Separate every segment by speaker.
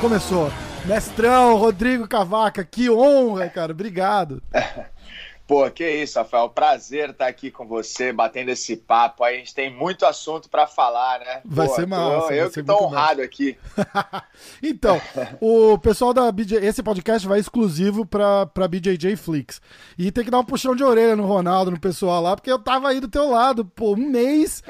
Speaker 1: Começou. Mestrão, Rodrigo Cavaca, que honra, cara. Obrigado.
Speaker 2: Pô, que isso, Rafael. Prazer estar aqui com você, batendo esse papo. A gente tem muito assunto para falar, né?
Speaker 1: Vai
Speaker 2: Pô,
Speaker 1: ser massa.
Speaker 2: Tô, eu que tô honrado massa. aqui.
Speaker 1: então, o pessoal da BJ, esse podcast vai exclusivo pra, pra BJJ Flix. E tem que dar um puxão de orelha no Ronaldo, no pessoal lá, porque eu tava aí do teu lado, pô, um mês.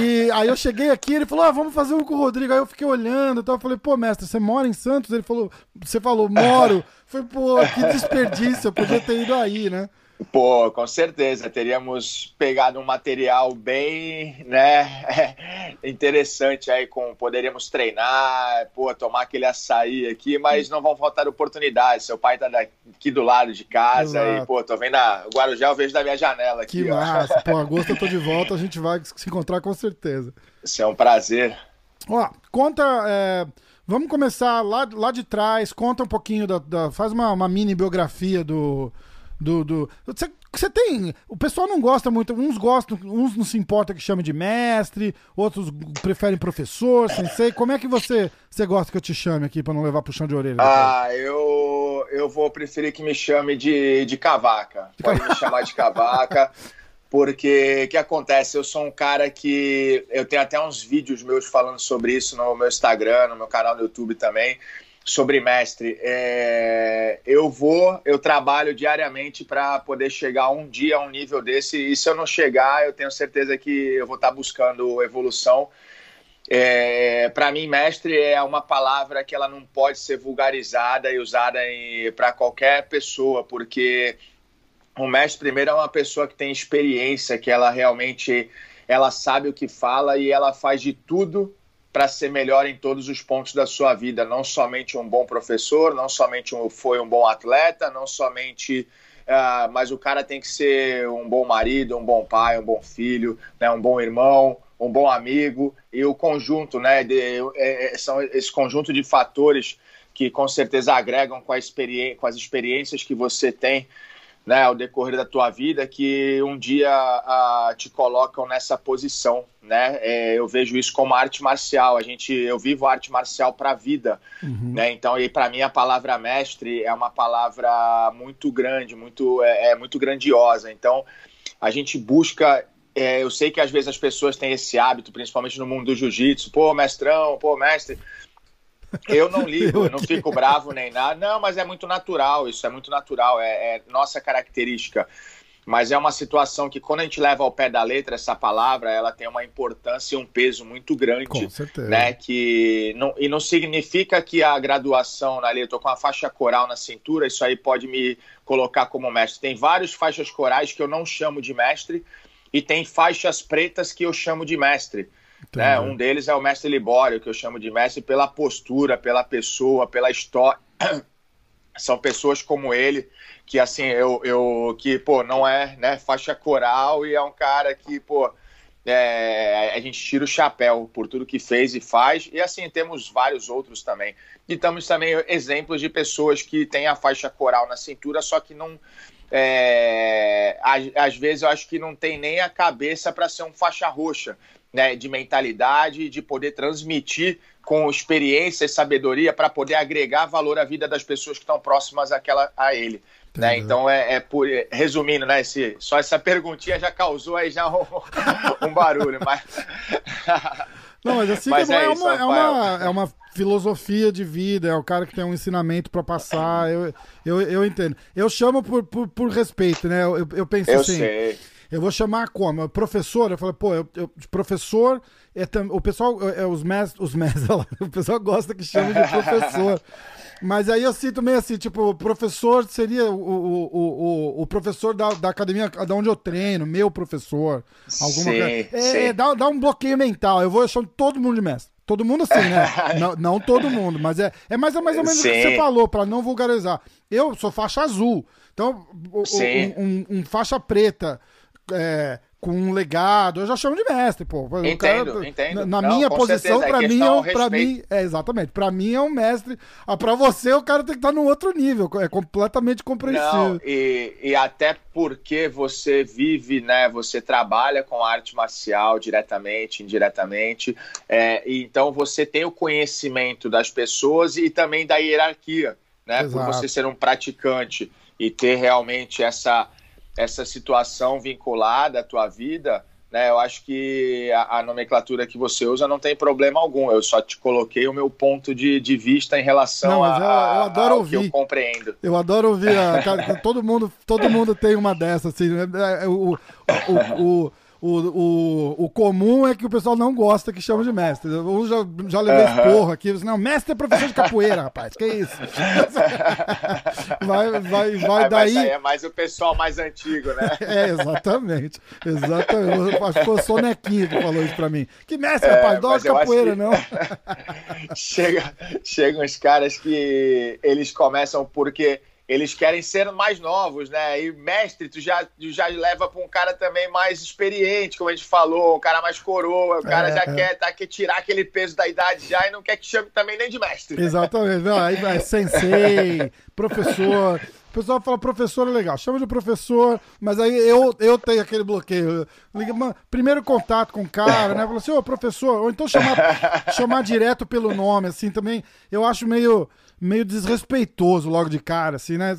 Speaker 1: E aí eu cheguei aqui, ele falou: ah, vamos fazer um com o Rodrigo. Aí eu fiquei olhando, então eu falei: pô, mestre, você mora em Santos? Ele falou: você falou, moro. Foi, pô, que desperdício, eu podia ter ido aí, né?
Speaker 2: Pô, com certeza, teríamos pegado um material bem, né, interessante aí, com, poderíamos treinar, pô, tomar aquele açaí aqui, mas não vão faltar oportunidades, seu pai tá aqui do lado de casa Exato. e, pô, tô vendo a Guarujá, eu vejo da minha janela aqui,
Speaker 1: Que ó. massa, pô, agosto eu tô de volta, a gente vai se encontrar com certeza.
Speaker 2: Isso é um prazer.
Speaker 1: Ó, conta, é, vamos começar lá, lá de trás, conta um pouquinho, da, da faz uma, uma mini biografia do do. do... Você, você tem. O pessoal não gosta muito. Uns gostam, uns não se importa que chame de mestre, outros preferem professor, sensei. Como é que você, você gosta que eu te chame aqui para não levar puxão de orelha?
Speaker 2: Depois? Ah, eu, eu vou preferir que me chame de, de cavaca. Pode me chamar de cavaca. Porque o que acontece? Eu sou um cara que. Eu tenho até uns vídeos meus falando sobre isso no meu Instagram, no meu canal no YouTube também sobre mestre. É, eu vou, eu trabalho diariamente para poder chegar um dia a um nível desse, e se eu não chegar, eu tenho certeza que eu vou estar tá buscando evolução. É, para mim, mestre é uma palavra que ela não pode ser vulgarizada e usada para qualquer pessoa, porque o mestre primeiro é uma pessoa que tem experiência, que ela realmente ela sabe o que fala e ela faz de tudo para ser melhor em todos os pontos da sua vida, não somente um bom professor, não somente um, foi um bom atleta, não somente. Uh, mas o cara tem que ser um bom marido, um bom pai, um bom filho, né, um bom irmão, um bom amigo e o conjunto, né, de, é, é são esse conjunto de fatores que com certeza agregam com, a com as experiências que você tem né, ao decorrer da tua vida que um dia a, te colocam nessa posição, né? É, eu vejo isso como arte marcial. A gente, eu vivo arte marcial para a vida, uhum. né? Então, e para mim a palavra mestre é uma palavra muito grande, muito é, é muito grandiosa. Então, a gente busca é, eu sei que às vezes as pessoas têm esse hábito, principalmente no mundo do jiu-jitsu, pô, mestrão, pô, mestre, eu não ligo, eu não fico bravo nem nada. Não, mas é muito natural, isso é muito natural, é, é, nossa característica. Mas é uma situação que, quando a gente leva ao pé da letra essa palavra, ela tem uma importância e um peso muito grande.
Speaker 1: Com certeza.
Speaker 2: Né, que não, e não significa que a graduação, ali, eu tô com a faixa coral na cintura, isso aí pode me colocar como mestre. Tem várias faixas corais que eu não chamo de mestre, e tem faixas pretas que eu chamo de mestre. Né? Um deles é o mestre Libório, que eu chamo de mestre pela postura, pela pessoa, pela história. São pessoas como ele que assim eu, eu que pô não é né faixa coral e é um cara que pô é, a gente tira o chapéu por tudo que fez e faz e assim temos vários outros também e temos também exemplos de pessoas que têm a faixa coral na cintura só que não é, às, às, vezes eu acho que não tem nem a cabeça para ser um faixa roxa né, de mentalidade, de poder transmitir com experiência e sabedoria para poder agregar valor à vida das pessoas que estão próximas àquela, a ele. Né? Então, é, é por, resumindo, né, esse, só essa perguntinha já causou aí já um, um barulho, mas...
Speaker 1: Não, mas assim mas é, é, uma, é, uma, é uma filosofia de vida, é o cara que tem um ensinamento para passar, eu, eu, eu entendo. Eu chamo por, por, por respeito, né? Eu, eu penso
Speaker 2: eu
Speaker 1: assim...
Speaker 2: Sei
Speaker 1: eu vou chamar como? Professor? Eu falei, pô, eu, eu, professor, é, o pessoal, é, é os mestres, os mestres, o pessoal gosta que chame de professor. Mas aí eu sinto meio assim, tipo, professor seria o, o, o, o professor da, da academia da onde eu treino, meu professor. Alguma sim, coisa. É, sim. É, dá, dá um bloqueio mental. Eu vou chamar todo mundo de mestre. Todo mundo assim, né? não, não, todo mundo, mas é, é mais, mais ou menos sim. o que você falou, para não vulgarizar. Eu sou faixa azul. Então, um, um, um faixa preta é, com um legado, eu já chamo de mestre, pô.
Speaker 2: Entendo, cara, entendo.
Speaker 1: Na, minha posição, para mim, é, para mim, é exatamente, para mim é um mestre. Ah, para você, o cara tem que estar tá no outro nível, é completamente compreensível. Não,
Speaker 2: e, e até porque você vive, né? Você trabalha com arte marcial diretamente, indiretamente, é, então você tem o conhecimento das pessoas e também da hierarquia, né? Exato. Por você ser um praticante e ter realmente essa essa situação vinculada à tua vida, né, eu acho que a, a, nomenclatura que você usa não tem problema algum. Eu só te coloquei o meu ponto de, de vista em relação não, a, eu, eu adoro ouvir. que eu compreendo.
Speaker 1: Eu adoro ouvir. A, todo, mundo, todo mundo tem uma dessa. Assim, né? É, o, o, o, o o, o, o comum é que o pessoal não gosta que chama de mestre. Eu já, já levei uhum. porra aqui. Não, mestre é professor de capoeira, rapaz. Que isso? vai, vai, vai daí.
Speaker 2: É mais o pessoal mais antigo, né?
Speaker 1: é, exatamente. Exatamente. Acho que foi o Sonequinho que falou isso pra mim. Que mestre, é, rapaz, dó de capoeira, que... não.
Speaker 2: chega, chegam os caras que eles começam porque eles querem ser mais novos, né? E mestre, tu já, tu já leva para um cara também mais experiente, como a gente falou, um cara mais coroa, o cara é, já é. quer, tá, quer tirar aquele peso da idade já e não quer que chame também nem de mestre.
Speaker 1: Exatamente, não, aí vai sensei, professor. O pessoal fala professor é legal, chama de professor, mas aí eu, eu tenho aquele bloqueio. Primeiro contato com o cara, né? Fala assim, ô professor, ou então chamar, chamar direto pelo nome, assim, também eu acho meio meio desrespeitoso logo de cara, assim, né?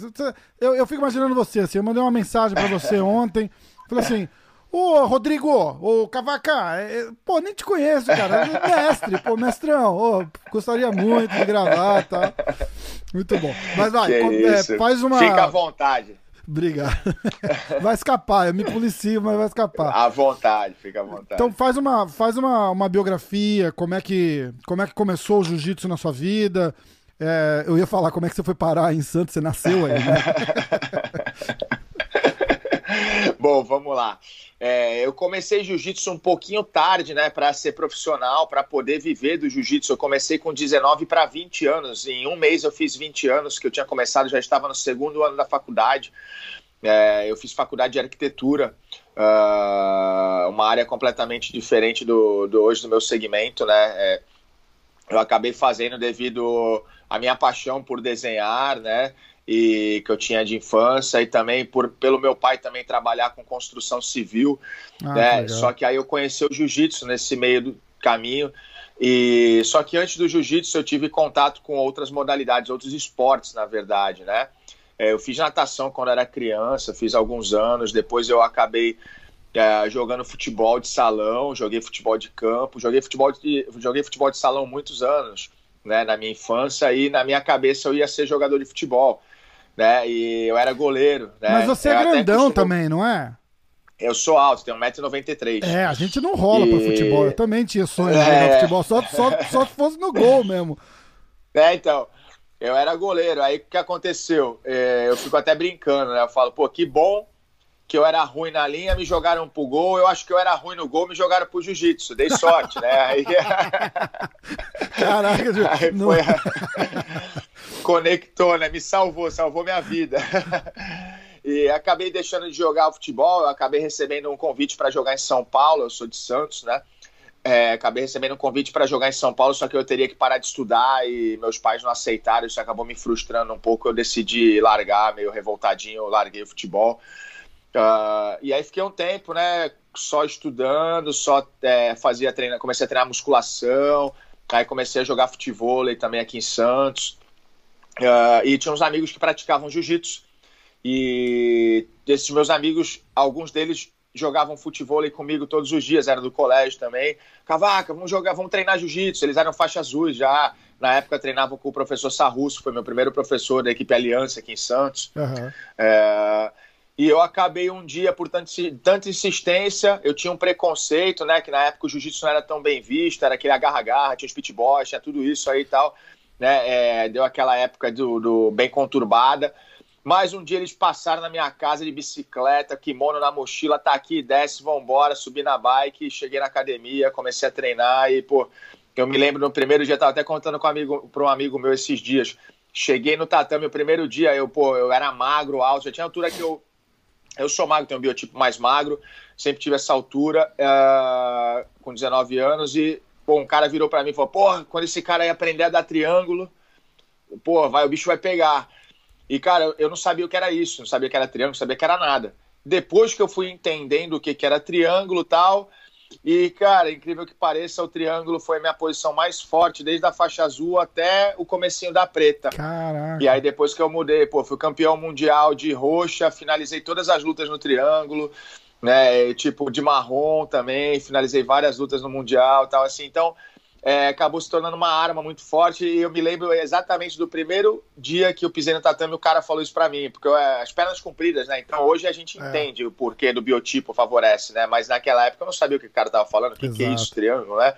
Speaker 1: Eu, eu fico imaginando você, assim, eu mandei uma mensagem para você ontem, falei assim, ô Rodrigo, ô Cavaca, é, é, pô, nem te conheço, cara, mestre, pô, mestrão, ô, gostaria muito de gravar, tá? Muito bom. Mas vai, é, faz uma...
Speaker 2: Fica à vontade.
Speaker 1: Obrigado. Vai escapar, eu me policio, mas vai escapar.
Speaker 2: À vontade, fica à vontade.
Speaker 1: Então faz uma, faz uma, uma biografia, como é, que, como é que começou o jiu-jitsu na sua vida, é, eu ia falar como é que você foi parar em Santos, você nasceu aí, né?
Speaker 2: Bom, vamos lá. É, eu comecei jiu-jitsu um pouquinho tarde, né, para ser profissional, para poder viver do jiu-jitsu. Eu comecei com 19 para 20 anos. Em um mês eu fiz 20 anos que eu tinha começado, já estava no segundo ano da faculdade. É, eu fiz faculdade de arquitetura, uh, uma área completamente diferente do, do hoje do meu segmento, né? É, eu acabei fazendo devido à minha paixão por desenhar, né? E que eu tinha de infância e também por, pelo meu pai também trabalhar com construção civil, ah, né? Só que aí eu conheci o jiu-jitsu nesse meio do caminho. E só que antes do jiu-jitsu eu tive contato com outras modalidades, outros esportes, na verdade, né? É, eu fiz natação quando era criança, fiz alguns anos, depois eu acabei é, jogando futebol de salão, joguei futebol de campo, joguei futebol de, joguei futebol de salão muitos anos, né, na minha infância e na minha cabeça eu ia ser jogador de futebol, né, e eu era goleiro. Né,
Speaker 1: Mas você é grandão também, não é?
Speaker 2: Eu sou alto, tenho 1,93m.
Speaker 1: É, a gente não rola e... pra futebol. Eu também tinha sonho de é... jogar futebol, só, só, só se fosse no gol mesmo.
Speaker 2: É, então. Eu era goleiro. Aí o que aconteceu? É, eu fico até brincando, né? Eu falo, pô, que bom que eu era ruim na linha, me jogaram pro gol. Eu acho que eu era ruim no gol, me jogaram pro jiu-jitsu. Dei sorte, né? Aí...
Speaker 1: Caraca,
Speaker 2: Aí não... foi... Conectou, né? Me salvou, salvou minha vida. e acabei deixando de jogar futebol. Eu acabei recebendo um convite para jogar em São Paulo. Eu sou de Santos, né? É, acabei recebendo um convite para jogar em São Paulo, só que eu teria que parar de estudar e meus pais não aceitaram. Isso acabou me frustrando um pouco. Eu decidi largar, meio revoltadinho. Eu larguei o futebol. Uh, e aí fiquei um tempo, né, só estudando, só é, fazia treino, comecei a treinar musculação, aí comecei a jogar futebol também aqui em Santos. Uh, e tinha uns amigos que praticavam jiu-jitsu. E desses meus amigos, alguns deles jogavam futebol comigo todos os dias, era do colégio também. Cavaca, vamos jogar, vamos treinar jiu-jitsu. Eles eram faixa azuis já. Na época treinavam com o professor Sarrusso, foi meu primeiro professor da equipe Aliança aqui em Santos. Uhum. É, e eu acabei um dia, por tanta insistência, eu tinha um preconceito, né? Que na época o jiu-jitsu não era tão bem visto, era aquele agarra-agarra, tinha os pitboys, tinha tudo isso aí e tal. Né, é, deu aquela época do, do, bem conturbada. Mas um dia eles passaram na minha casa de bicicleta, kimono na mochila, tá aqui, desce, vambora, subi na bike, cheguei na academia, comecei a treinar e, pô, eu me lembro no primeiro dia, tava até contando com um amigo, para um amigo meu esses dias. Cheguei no tatame o primeiro dia, eu, pô, eu era magro, alto, já tinha altura que eu Eu sou magro, tenho um biotipo mais magro, sempre tive essa altura, uh, com 19 anos, e pô, um cara virou para mim e falou: Porra, quando esse cara aí aprender a dar triângulo, pô, vai, o bicho vai pegar. E, cara, eu não sabia o que era isso, não sabia que era triângulo, não sabia que era nada. Depois que eu fui entendendo o que, que era triângulo e tal, e, cara, incrível que pareça, o triângulo foi a minha posição mais forte, desde a faixa azul até o comecinho da preta.
Speaker 1: Caraca.
Speaker 2: E aí, depois que eu mudei, pô, fui campeão mundial de roxa, finalizei todas as lutas no triângulo, né? Tipo, de marrom também, finalizei várias lutas no mundial tal, assim. Então, é, acabou se tornando uma arma muito forte. E eu me lembro exatamente do primeiro dia que eu pisei no tatame, o cara falou isso para mim, porque eu, é, as pernas compridas, né? Então hoje a gente é. entende o porquê do biotipo favorece, né? Mas naquela época eu não sabia o que o cara tava falando, o que, que é isso, triângulo, né?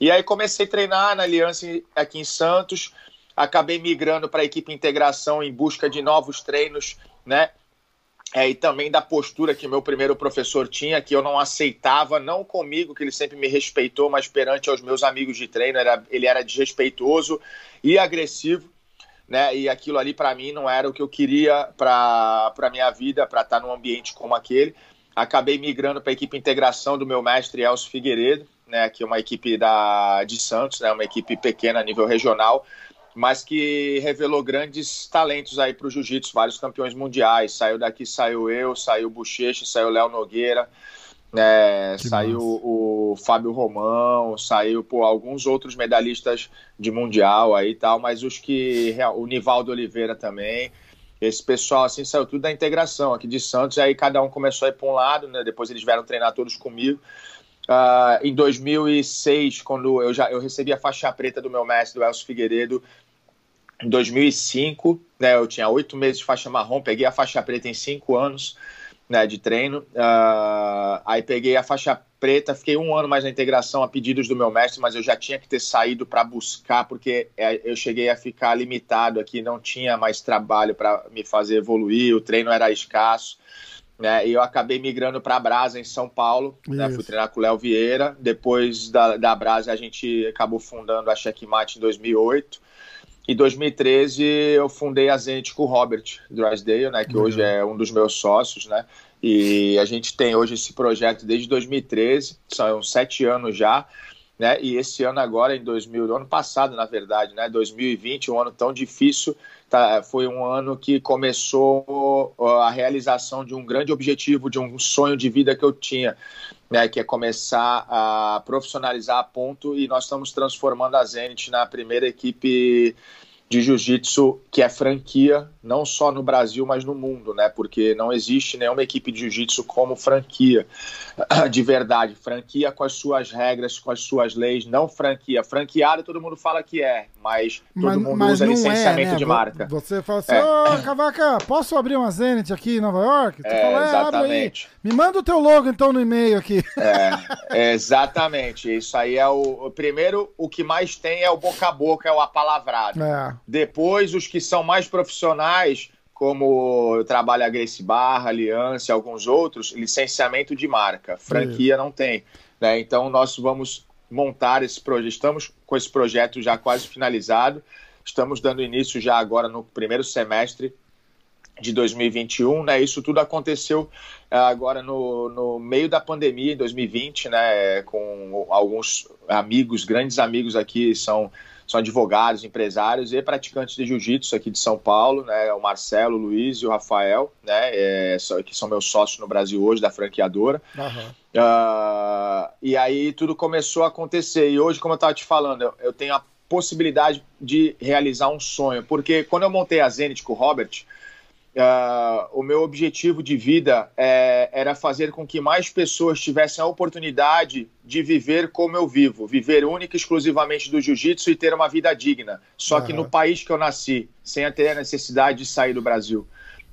Speaker 2: E aí comecei a treinar na Aliança aqui em Santos, acabei migrando para a equipe integração em busca de novos treinos, né? É, e também da postura que meu primeiro professor tinha, que eu não aceitava, não comigo, que ele sempre me respeitou, mas perante aos meus amigos de treino, era, ele era desrespeitoso e agressivo, né? E aquilo ali para mim não era o que eu queria para a minha vida, para estar num ambiente como aquele. Acabei migrando para a equipe integração do meu mestre Elcio Figueiredo, né? Que é uma equipe da, de Santos, né? Uma equipe pequena a nível regional mas que revelou grandes talentos aí para o jiu-jitsu, vários campeões mundiais. Saiu daqui, saiu eu, saiu o Bochecha, saiu o Léo Nogueira, né, saiu massa. o Fábio Romão, saiu pô, alguns outros medalhistas de mundial aí e tal, mas os que. O Nivaldo Oliveira também. Esse pessoal assim saiu tudo da integração aqui de Santos, aí cada um começou a ir para um lado, né? Depois eles vieram treinar todos comigo. Uh, em 2006, quando eu já eu recebi a faixa preta do meu mestre, do Elcio Figueiredo, em 2005, né, eu tinha oito meses de faixa marrom, peguei a faixa preta em cinco anos né, de treino. Uh, aí peguei a faixa preta, fiquei um ano mais na integração a pedidos do meu mestre, mas eu já tinha que ter saído para buscar, porque é, eu cheguei a ficar limitado aqui, não tinha mais trabalho para me fazer evoluir, o treino era escasso né? E eu acabei migrando para a Brasa em São Paulo, né? Fui treinar com o Léo Vieira. Depois da, da Brasa a gente acabou fundando a Checkmate em 2008. Em 2013 eu fundei a Zenit com o Robert Drysdale, né? Que uhum. hoje é um dos meus sócios, né? E a gente tem hoje esse projeto desde 2013, são sete anos já. Né? E esse ano agora, em 2000, ano passado, na verdade, né? 2020, um ano tão difícil, tá, foi um ano que começou a realização de um grande objetivo, de um sonho de vida que eu tinha, né? Que é começar a profissionalizar a ponto e nós estamos transformando a Zenit na primeira equipe de jiu-jitsu que é franquia, não só no Brasil, mas no mundo, né? Porque não existe nenhuma equipe de jiu-jitsu como franquia, de verdade. Franquia com as suas regras, com as suas leis, não franquia. Franqueado todo mundo fala que é, mas todo mas, mundo mas usa licenciamento é, né? de marca.
Speaker 1: Você fala assim, ô é. oh, Cavaca, posso abrir uma Zenit aqui em Nova York? Você
Speaker 2: é, fala, é, exatamente.
Speaker 1: Me manda o teu logo então no e-mail aqui.
Speaker 2: É, exatamente. Isso aí é o, o, Primeiro, o que mais tem é o boca a boca, é o apalavrado. É. Depois, os que são mais profissionais, como eu trabalho a Grace Barra, Aliança alguns outros, licenciamento de marca. Franquia não tem. Né? Então, nós vamos montar esse projeto. Estamos com esse projeto já quase finalizado. Estamos dando início já agora no primeiro semestre de 2021, né? Isso tudo aconteceu eh, agora no, no meio da pandemia, em 2020, né? Com alguns amigos, grandes amigos aqui, são são advogados, empresários e praticantes de jiu-jitsu aqui de São Paulo, né? O Marcelo, o Luiz e o Rafael, né? É, que são meus sócios no Brasil hoje, da franqueadora. Uhum. Uh, e aí tudo começou a acontecer. E hoje, como eu estava te falando, eu, eu, tenho a possibilidade de realizar um sonho. Porque quando eu montei a Zenit com o Robert, Uh, o meu objetivo de vida é, era fazer com que mais pessoas tivessem a oportunidade de viver como eu vivo, viver única e exclusivamente do jiu-jitsu e ter uma vida digna. Só uhum. que no país que eu nasci, sem ter a necessidade de sair do Brasil,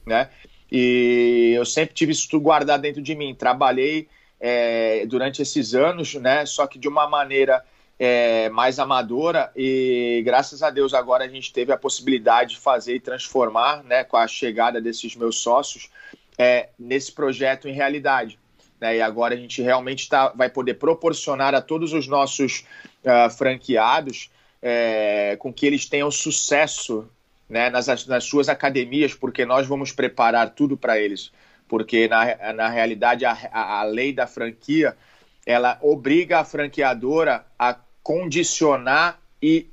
Speaker 2: né? E eu sempre tive isso tudo guardado dentro de mim. Trabalhei é, durante esses anos, né? Só que de uma maneira é, mais amadora e graças a Deus agora a gente teve a possibilidade de fazer e transformar, né, com a chegada desses meus sócios, é, nesse projeto em realidade. Né, e agora a gente realmente tá, vai poder proporcionar a todos os nossos uh, franqueados é, com que eles tenham sucesso né, nas, nas suas academias, porque nós vamos preparar tudo para eles porque na, na realidade a, a, a lei da franquia ela obriga a franqueadora a condicionar e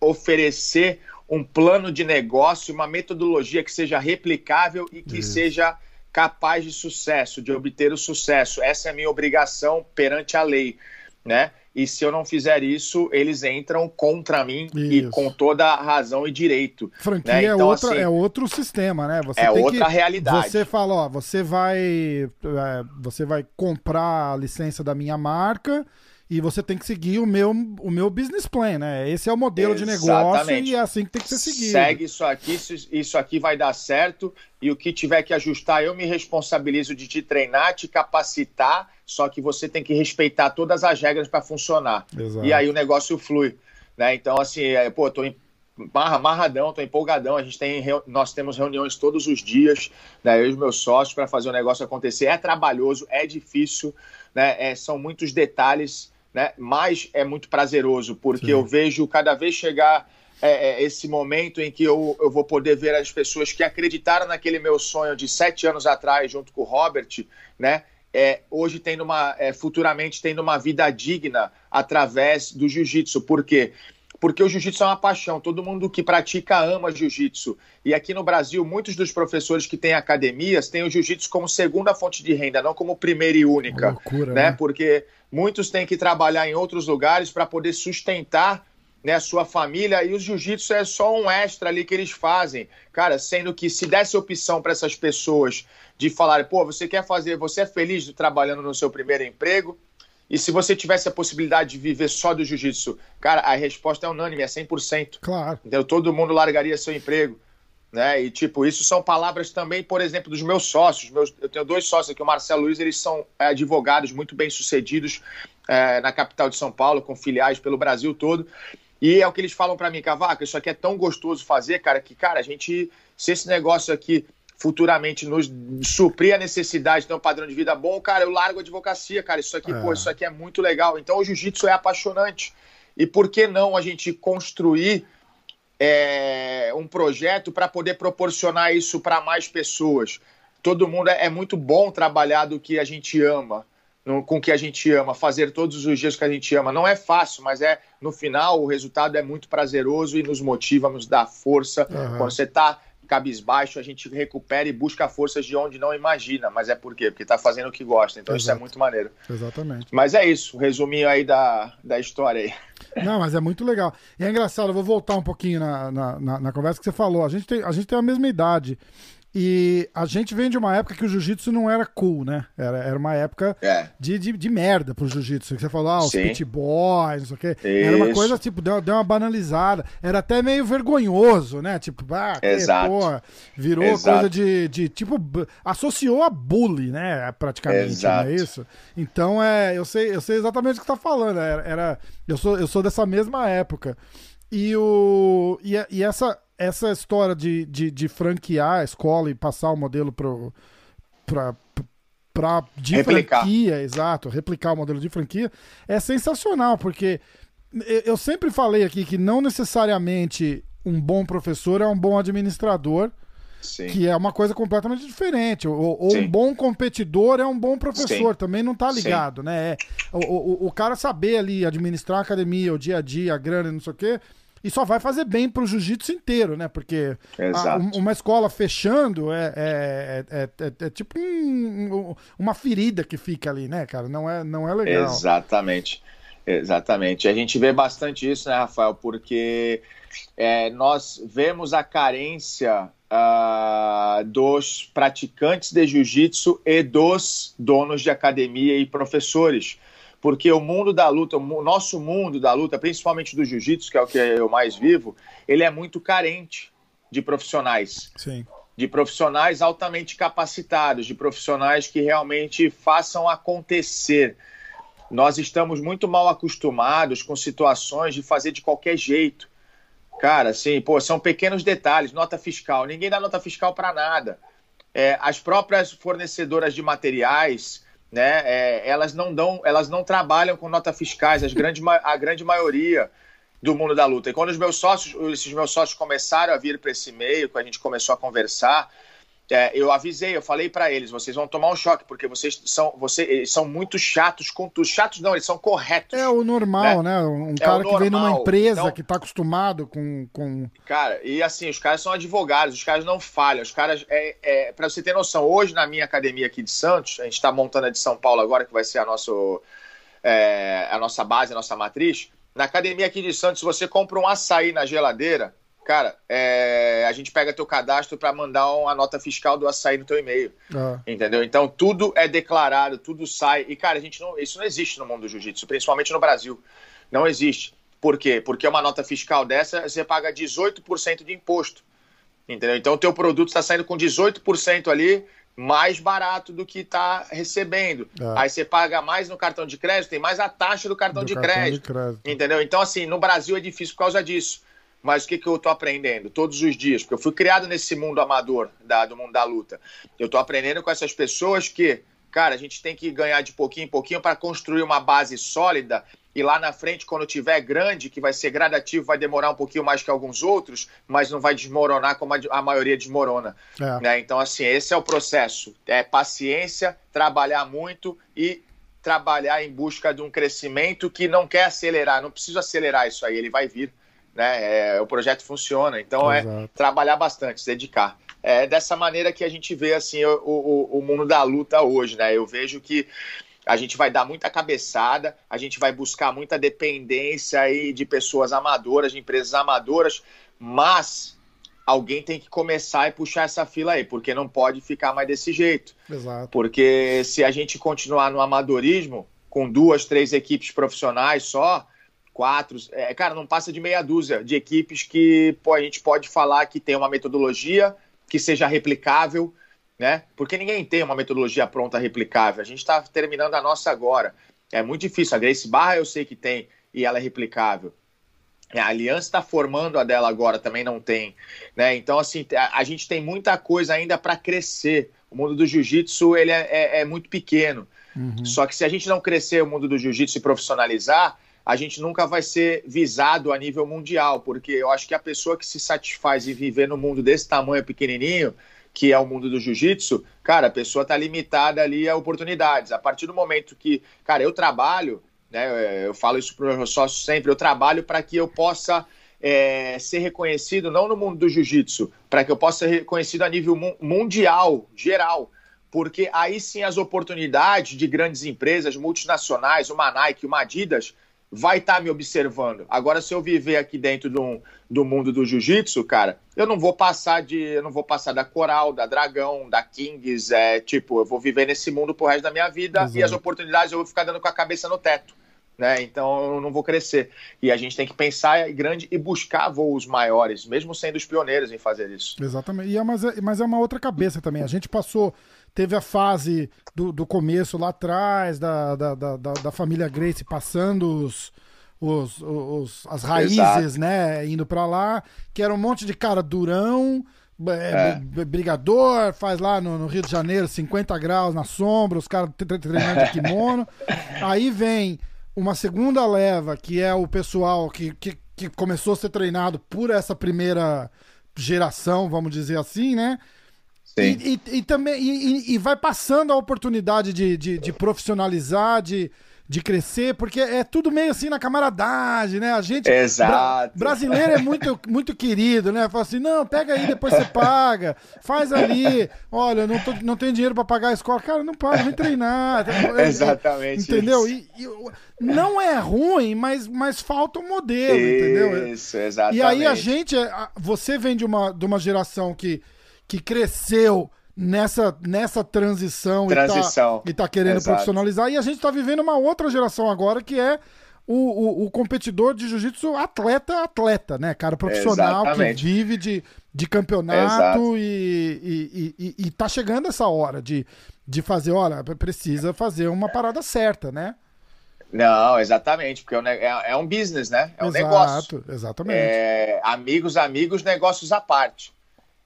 Speaker 2: oferecer um plano de negócio, uma metodologia que seja replicável e que Isso. seja capaz de sucesso, de obter o sucesso. Essa é a minha obrigação perante a lei, né? E se eu não fizer isso, eles entram contra mim isso. e com toda a razão e direito.
Speaker 1: Franquia né? então, é, outra, assim, é outro sistema, né?
Speaker 2: Você é outra que, realidade.
Speaker 1: Você fala, ó, você vai, é, você vai comprar a licença da minha marca e você tem que seguir o meu, o meu business plan, né? Esse é o modelo Exatamente. de negócio e é assim que tem que ser seguido.
Speaker 2: Segue isso aqui, isso aqui vai dar certo e o que tiver que ajustar, eu me responsabilizo de te treinar, te capacitar, só que você tem que respeitar todas as regras para funcionar. Exato. E aí o negócio flui, né? Então, assim, é, pô, eu tô em amarradão, tô empolgadão. A gente tem, nós temos reuniões todos os dias, né, eu e os meus sócios, para fazer o negócio acontecer. É trabalhoso, é difícil, né, é, são muitos detalhes né? Mas é muito prazeroso, porque Sim. eu vejo cada vez chegar é, é, esse momento em que eu, eu vou poder ver as pessoas que acreditaram naquele meu sonho de sete anos atrás, junto com o Robert, né? É, hoje tendo uma, é, futuramente tendo uma vida digna através do jiu-jitsu. Por quê? Porque o jiu-jitsu é uma paixão. Todo mundo que pratica ama jiu-jitsu. E aqui no Brasil, muitos dos professores que têm academias têm o jiu-jitsu como segunda fonte de renda, não como primeira e única. Loucura, né? né? Porque muitos têm que trabalhar em outros lugares para poder sustentar né, a sua família e o jiu-jitsu é só um extra ali que eles fazem. Cara, sendo que se desse opção para essas pessoas de falar, pô, você quer fazer, você é feliz trabalhando no seu primeiro emprego? E se você tivesse a possibilidade de viver só do jiu-jitsu? Cara, a resposta é unânime, é 100%.
Speaker 1: Claro.
Speaker 2: Então, todo mundo largaria seu emprego. Né? E, tipo, isso são palavras também, por exemplo, dos meus sócios. Meus, eu tenho dois sócios aqui, o Marcelo Luiz, eles são é, advogados muito bem sucedidos é, na capital de São Paulo, com filiais pelo Brasil todo. E é o que eles falam para mim, Cavaca, isso aqui é tão gostoso fazer, cara, que, cara, a gente, se esse negócio aqui futuramente nos suprir a necessidade de ter um padrão de vida bom, cara, eu largo a advocacia, cara, isso aqui, é. pô, isso aqui é muito legal. Então o jiu-jitsu é apaixonante. E por que não a gente construir é, um projeto para poder proporcionar isso para mais pessoas? Todo mundo é, é muito bom trabalhar do que a gente ama no, com o que a gente ama, fazer todos os dias que a gente ama. Não é fácil, mas é no final o resultado é muito prazeroso e nos motiva, nos dá força. Uhum. Quando você está cabisbaixo, a gente recupera e busca forças de onde não imagina. Mas é por quê? Porque está fazendo o que gosta. Então Exato. isso é muito maneiro.
Speaker 1: Exatamente.
Speaker 2: Mas é isso, resuminho aí da, da história aí.
Speaker 1: Não, mas é muito legal. E é engraçado, eu vou voltar um pouquinho na, na, na, na conversa que você falou. A gente tem, a, gente tem a mesma idade. E a gente vem de uma época que o jiu-jitsu não era cool, né? Era, era uma época é. de, de, de, merda pro jiu-jitsu. Você falou, ah, os Sim. pit boys, não sei o quê. Isso. Era uma coisa, tipo, deu, deu uma banalizada. Era até meio vergonhoso, né? Tipo, ah,
Speaker 2: Exato.
Speaker 1: porra, virou Exato. coisa de, de, tipo, associou a bully, né? Praticamente, Exato. não é isso? Então, é, eu sei, eu sei exatamente o que você tá falando. Era, era, eu, sou, eu sou dessa mesma época. E, o, e, e essa essa história de, de, de, franquear a escola e passar o modelo para para de replicar. franquia, exato, replicar o modelo de franquia, é sensacional, porque eu sempre falei aqui que não necessariamente um bom professor é um bom administrador, Sim. que é uma coisa completamente diferente. Ou, ou um bom competidor é um bom professor, Sim. também não tá ligado, Sim. né? É, o, o, o cara saber ali administrar a academia, o dia a dia, a grana, não sei o quê, e só vai fazer bem pro jiu-jitsu inteiro, né? Porque a, uma escola fechando é, é, é, é, é tipo um, uma ferida que fica ali, né, cara? Não é, não é legal.
Speaker 2: Exatamente. Exatamente. A gente vê bastante isso, né, Rafael? Porque é, nós vemos a carência uh, dos praticantes de jiu-jitsu e dos donos de academia e professores porque o mundo da luta, o nosso mundo da luta, principalmente do jiu-jitsu, que é o que eu mais vivo, ele é muito carente de profissionais.
Speaker 1: Sim.
Speaker 2: De profissionais altamente capacitados, de profissionais que realmente façam acontecer. Nós estamos muito mal acostumados com situações de fazer de qualquer jeito. Cara, assim, pô, são pequenos detalhes, nota fiscal. Ninguém dá nota fiscal para nada. É, as próprias fornecedoras de materiais, né? É, elas não dão, elas não trabalham com nota fiscais, as grande, a grande maioria do mundo da luta. E quando os meus sócios, esses meus sócios começaram a vir para esse meio, quando a gente começou a conversar, é, eu avisei, eu falei para eles, vocês vão tomar um choque, porque vocês são, vocês são muito chatos com tudo. Chatos não, eles são corretos.
Speaker 1: É o normal, né? né? Um é cara que vem numa empresa então, que tá acostumado com, com.
Speaker 2: Cara, e assim, os caras são advogados, os caras não falham. Os caras, é, é, para você ter noção, hoje na minha academia aqui de Santos, a gente está montando a de São Paulo agora, que vai ser a, nosso, é, a nossa base, a nossa matriz. Na academia aqui de Santos, você compra um açaí na geladeira, cara, é, a gente pega teu cadastro para mandar uma nota fiscal do açaí no teu e-mail. Ah. Entendeu? Então tudo é declarado, tudo sai. E, cara, a gente não, isso não existe no mundo do jiu-jitsu, principalmente no Brasil. Não existe. Por quê? Porque uma nota fiscal dessa, você paga 18% de imposto. Entendeu? Então o teu produto está saindo com 18% ali mais barato do que está recebendo. É. Aí você paga mais no cartão de crédito, tem mais a taxa do cartão, do de, cartão crédito, de crédito. Entendeu? Então, assim, no Brasil é difícil por causa disso. Mas o que, que eu estou aprendendo? Todos os dias, porque eu fui criado nesse mundo amador, da, do mundo da luta. Eu estou aprendendo com essas pessoas que, cara, a gente tem que ganhar de pouquinho em pouquinho para construir uma base sólida e lá na frente, quando tiver grande, que vai ser gradativo, vai demorar um pouquinho mais que alguns outros, mas não vai desmoronar como a, maioria desmorona. É. Né? Então, assim, esse é o processo. É paciência, trabalhar muito e trabalhar em busca de um crescimento que não quer acelerar. Não precisa acelerar isso aí, ele vai vir né? É, o projeto funciona. Então é Exato. é trabalhar bastante, se dedicar. É dessa maneira que a gente vê assim o, o, o mundo da luta hoje, né? Eu vejo que a gente vai dar muita cabeçada, a gente vai buscar muita dependência aí de pessoas amadoras, de empresas amadoras, mas alguém tem que começar e puxar essa fila aí, porque não pode ficar mais desse jeito. Exato. Porque se a gente continuar no amadorismo, com duas, três equipes profissionais só, quatro. É, cara, não passa de meia dúzia de equipes que pô, a gente pode falar que tem uma metodologia que seja replicável, né? Porque ninguém tem uma metodologia pronta replicável. A gente está terminando a nossa agora. É muito difícil. A Grace Barra eu sei que tem e ela é replicável. A Aliança está formando a dela agora, também não tem. Né? Então, assim, a, a gente tem muita coisa ainda para crescer. O mundo do jiu-jitsu ele é, é, é, muito pequeno. Uhum. Só que se a gente não crescer o mundo do jiu-jitsu e profissionalizar, a gente nunca vai ser visado a nível mundial, porque eu acho que a pessoa que se satisfaz em viver no mundo desse tamanho pequenininho, que é o mundo do jiu-jitsu, cara, a pessoa está limitada ali a oportunidades. A partir do momento que, cara, eu trabalho, né, eu falo isso para o meu sócio sempre, eu trabalho para que eu possa é, ser reconhecido, não no mundo do jiu-jitsu, para que eu possa ser reconhecido a nível mundial, geral porque aí sim as oportunidades de grandes empresas multinacionais, uma Nike, uma Adidas, vai estar tá me observando. Agora, se eu viver aqui dentro do, do mundo do jiu-jitsu, cara, eu não vou passar de. Eu não vou passar da Coral, da Dragão, da Kings. É, tipo, eu vou viver nesse mundo pro resto da minha vida Exato. e as oportunidades eu vou ficar dando com a cabeça no teto. Né? Então eu não vou crescer. E a gente tem que pensar grande e buscar voos maiores, mesmo sendo os pioneiros em fazer isso.
Speaker 1: Exatamente. E é, mas, é, mas é uma outra cabeça também. A gente passou Teve a fase do, do começo lá atrás, da, da, da, da família Grace passando os, os, os, as raízes, Exato. né? Indo para lá, que era um monte de cara durão, é, é. brigador, faz lá no, no, Rio de Janeiro 50 graus na sombra, os caras treinando de kimono. Aí vem uma segunda leva, que é o pessoal que, que, que começou a ser treinado por essa primeira geração, vamos dizer assim, né? E, e, e, também e, e, vai passando a oportunidade de, de, de, profissionalizar, de, de crescer, porque é tudo meio assim na camaradagem, né? A gente
Speaker 2: Exato. Bra
Speaker 1: brasileiro é muito, muito querido, né? Fala assim, não, pega aí, depois você paga, faz ali. Olha, não, tô, não tenho dinheiro para pagar a escola, cara, não paga, vem treinar.
Speaker 2: Exatamente.
Speaker 1: Entendeu? E, não é ruim, mas, mas falta um modelo, isso, entendeu?
Speaker 2: Isso, exatamente.
Speaker 1: E aí a gente, você vem de uma, de uma geração que que cresceu nessa, nessa transição,
Speaker 2: transição.
Speaker 1: e tá, e tá querendo Exato. profissionalizar. E a gente está vivendo uma outra geração agora que é o, o, o competidor de jiu-jitsu atleta, atleta, né, cara? Profissional Exatamente. que vive de, de campeonato e, e, e, e, tá chegando essa hora de, de fazer, olha, precisa fazer uma parada certa, né?
Speaker 2: Não, exatamente, porque é, é, é um business, né? É um Exato, negócio.
Speaker 1: Exatamente.
Speaker 2: É, amigos, amigos, negócios à parte.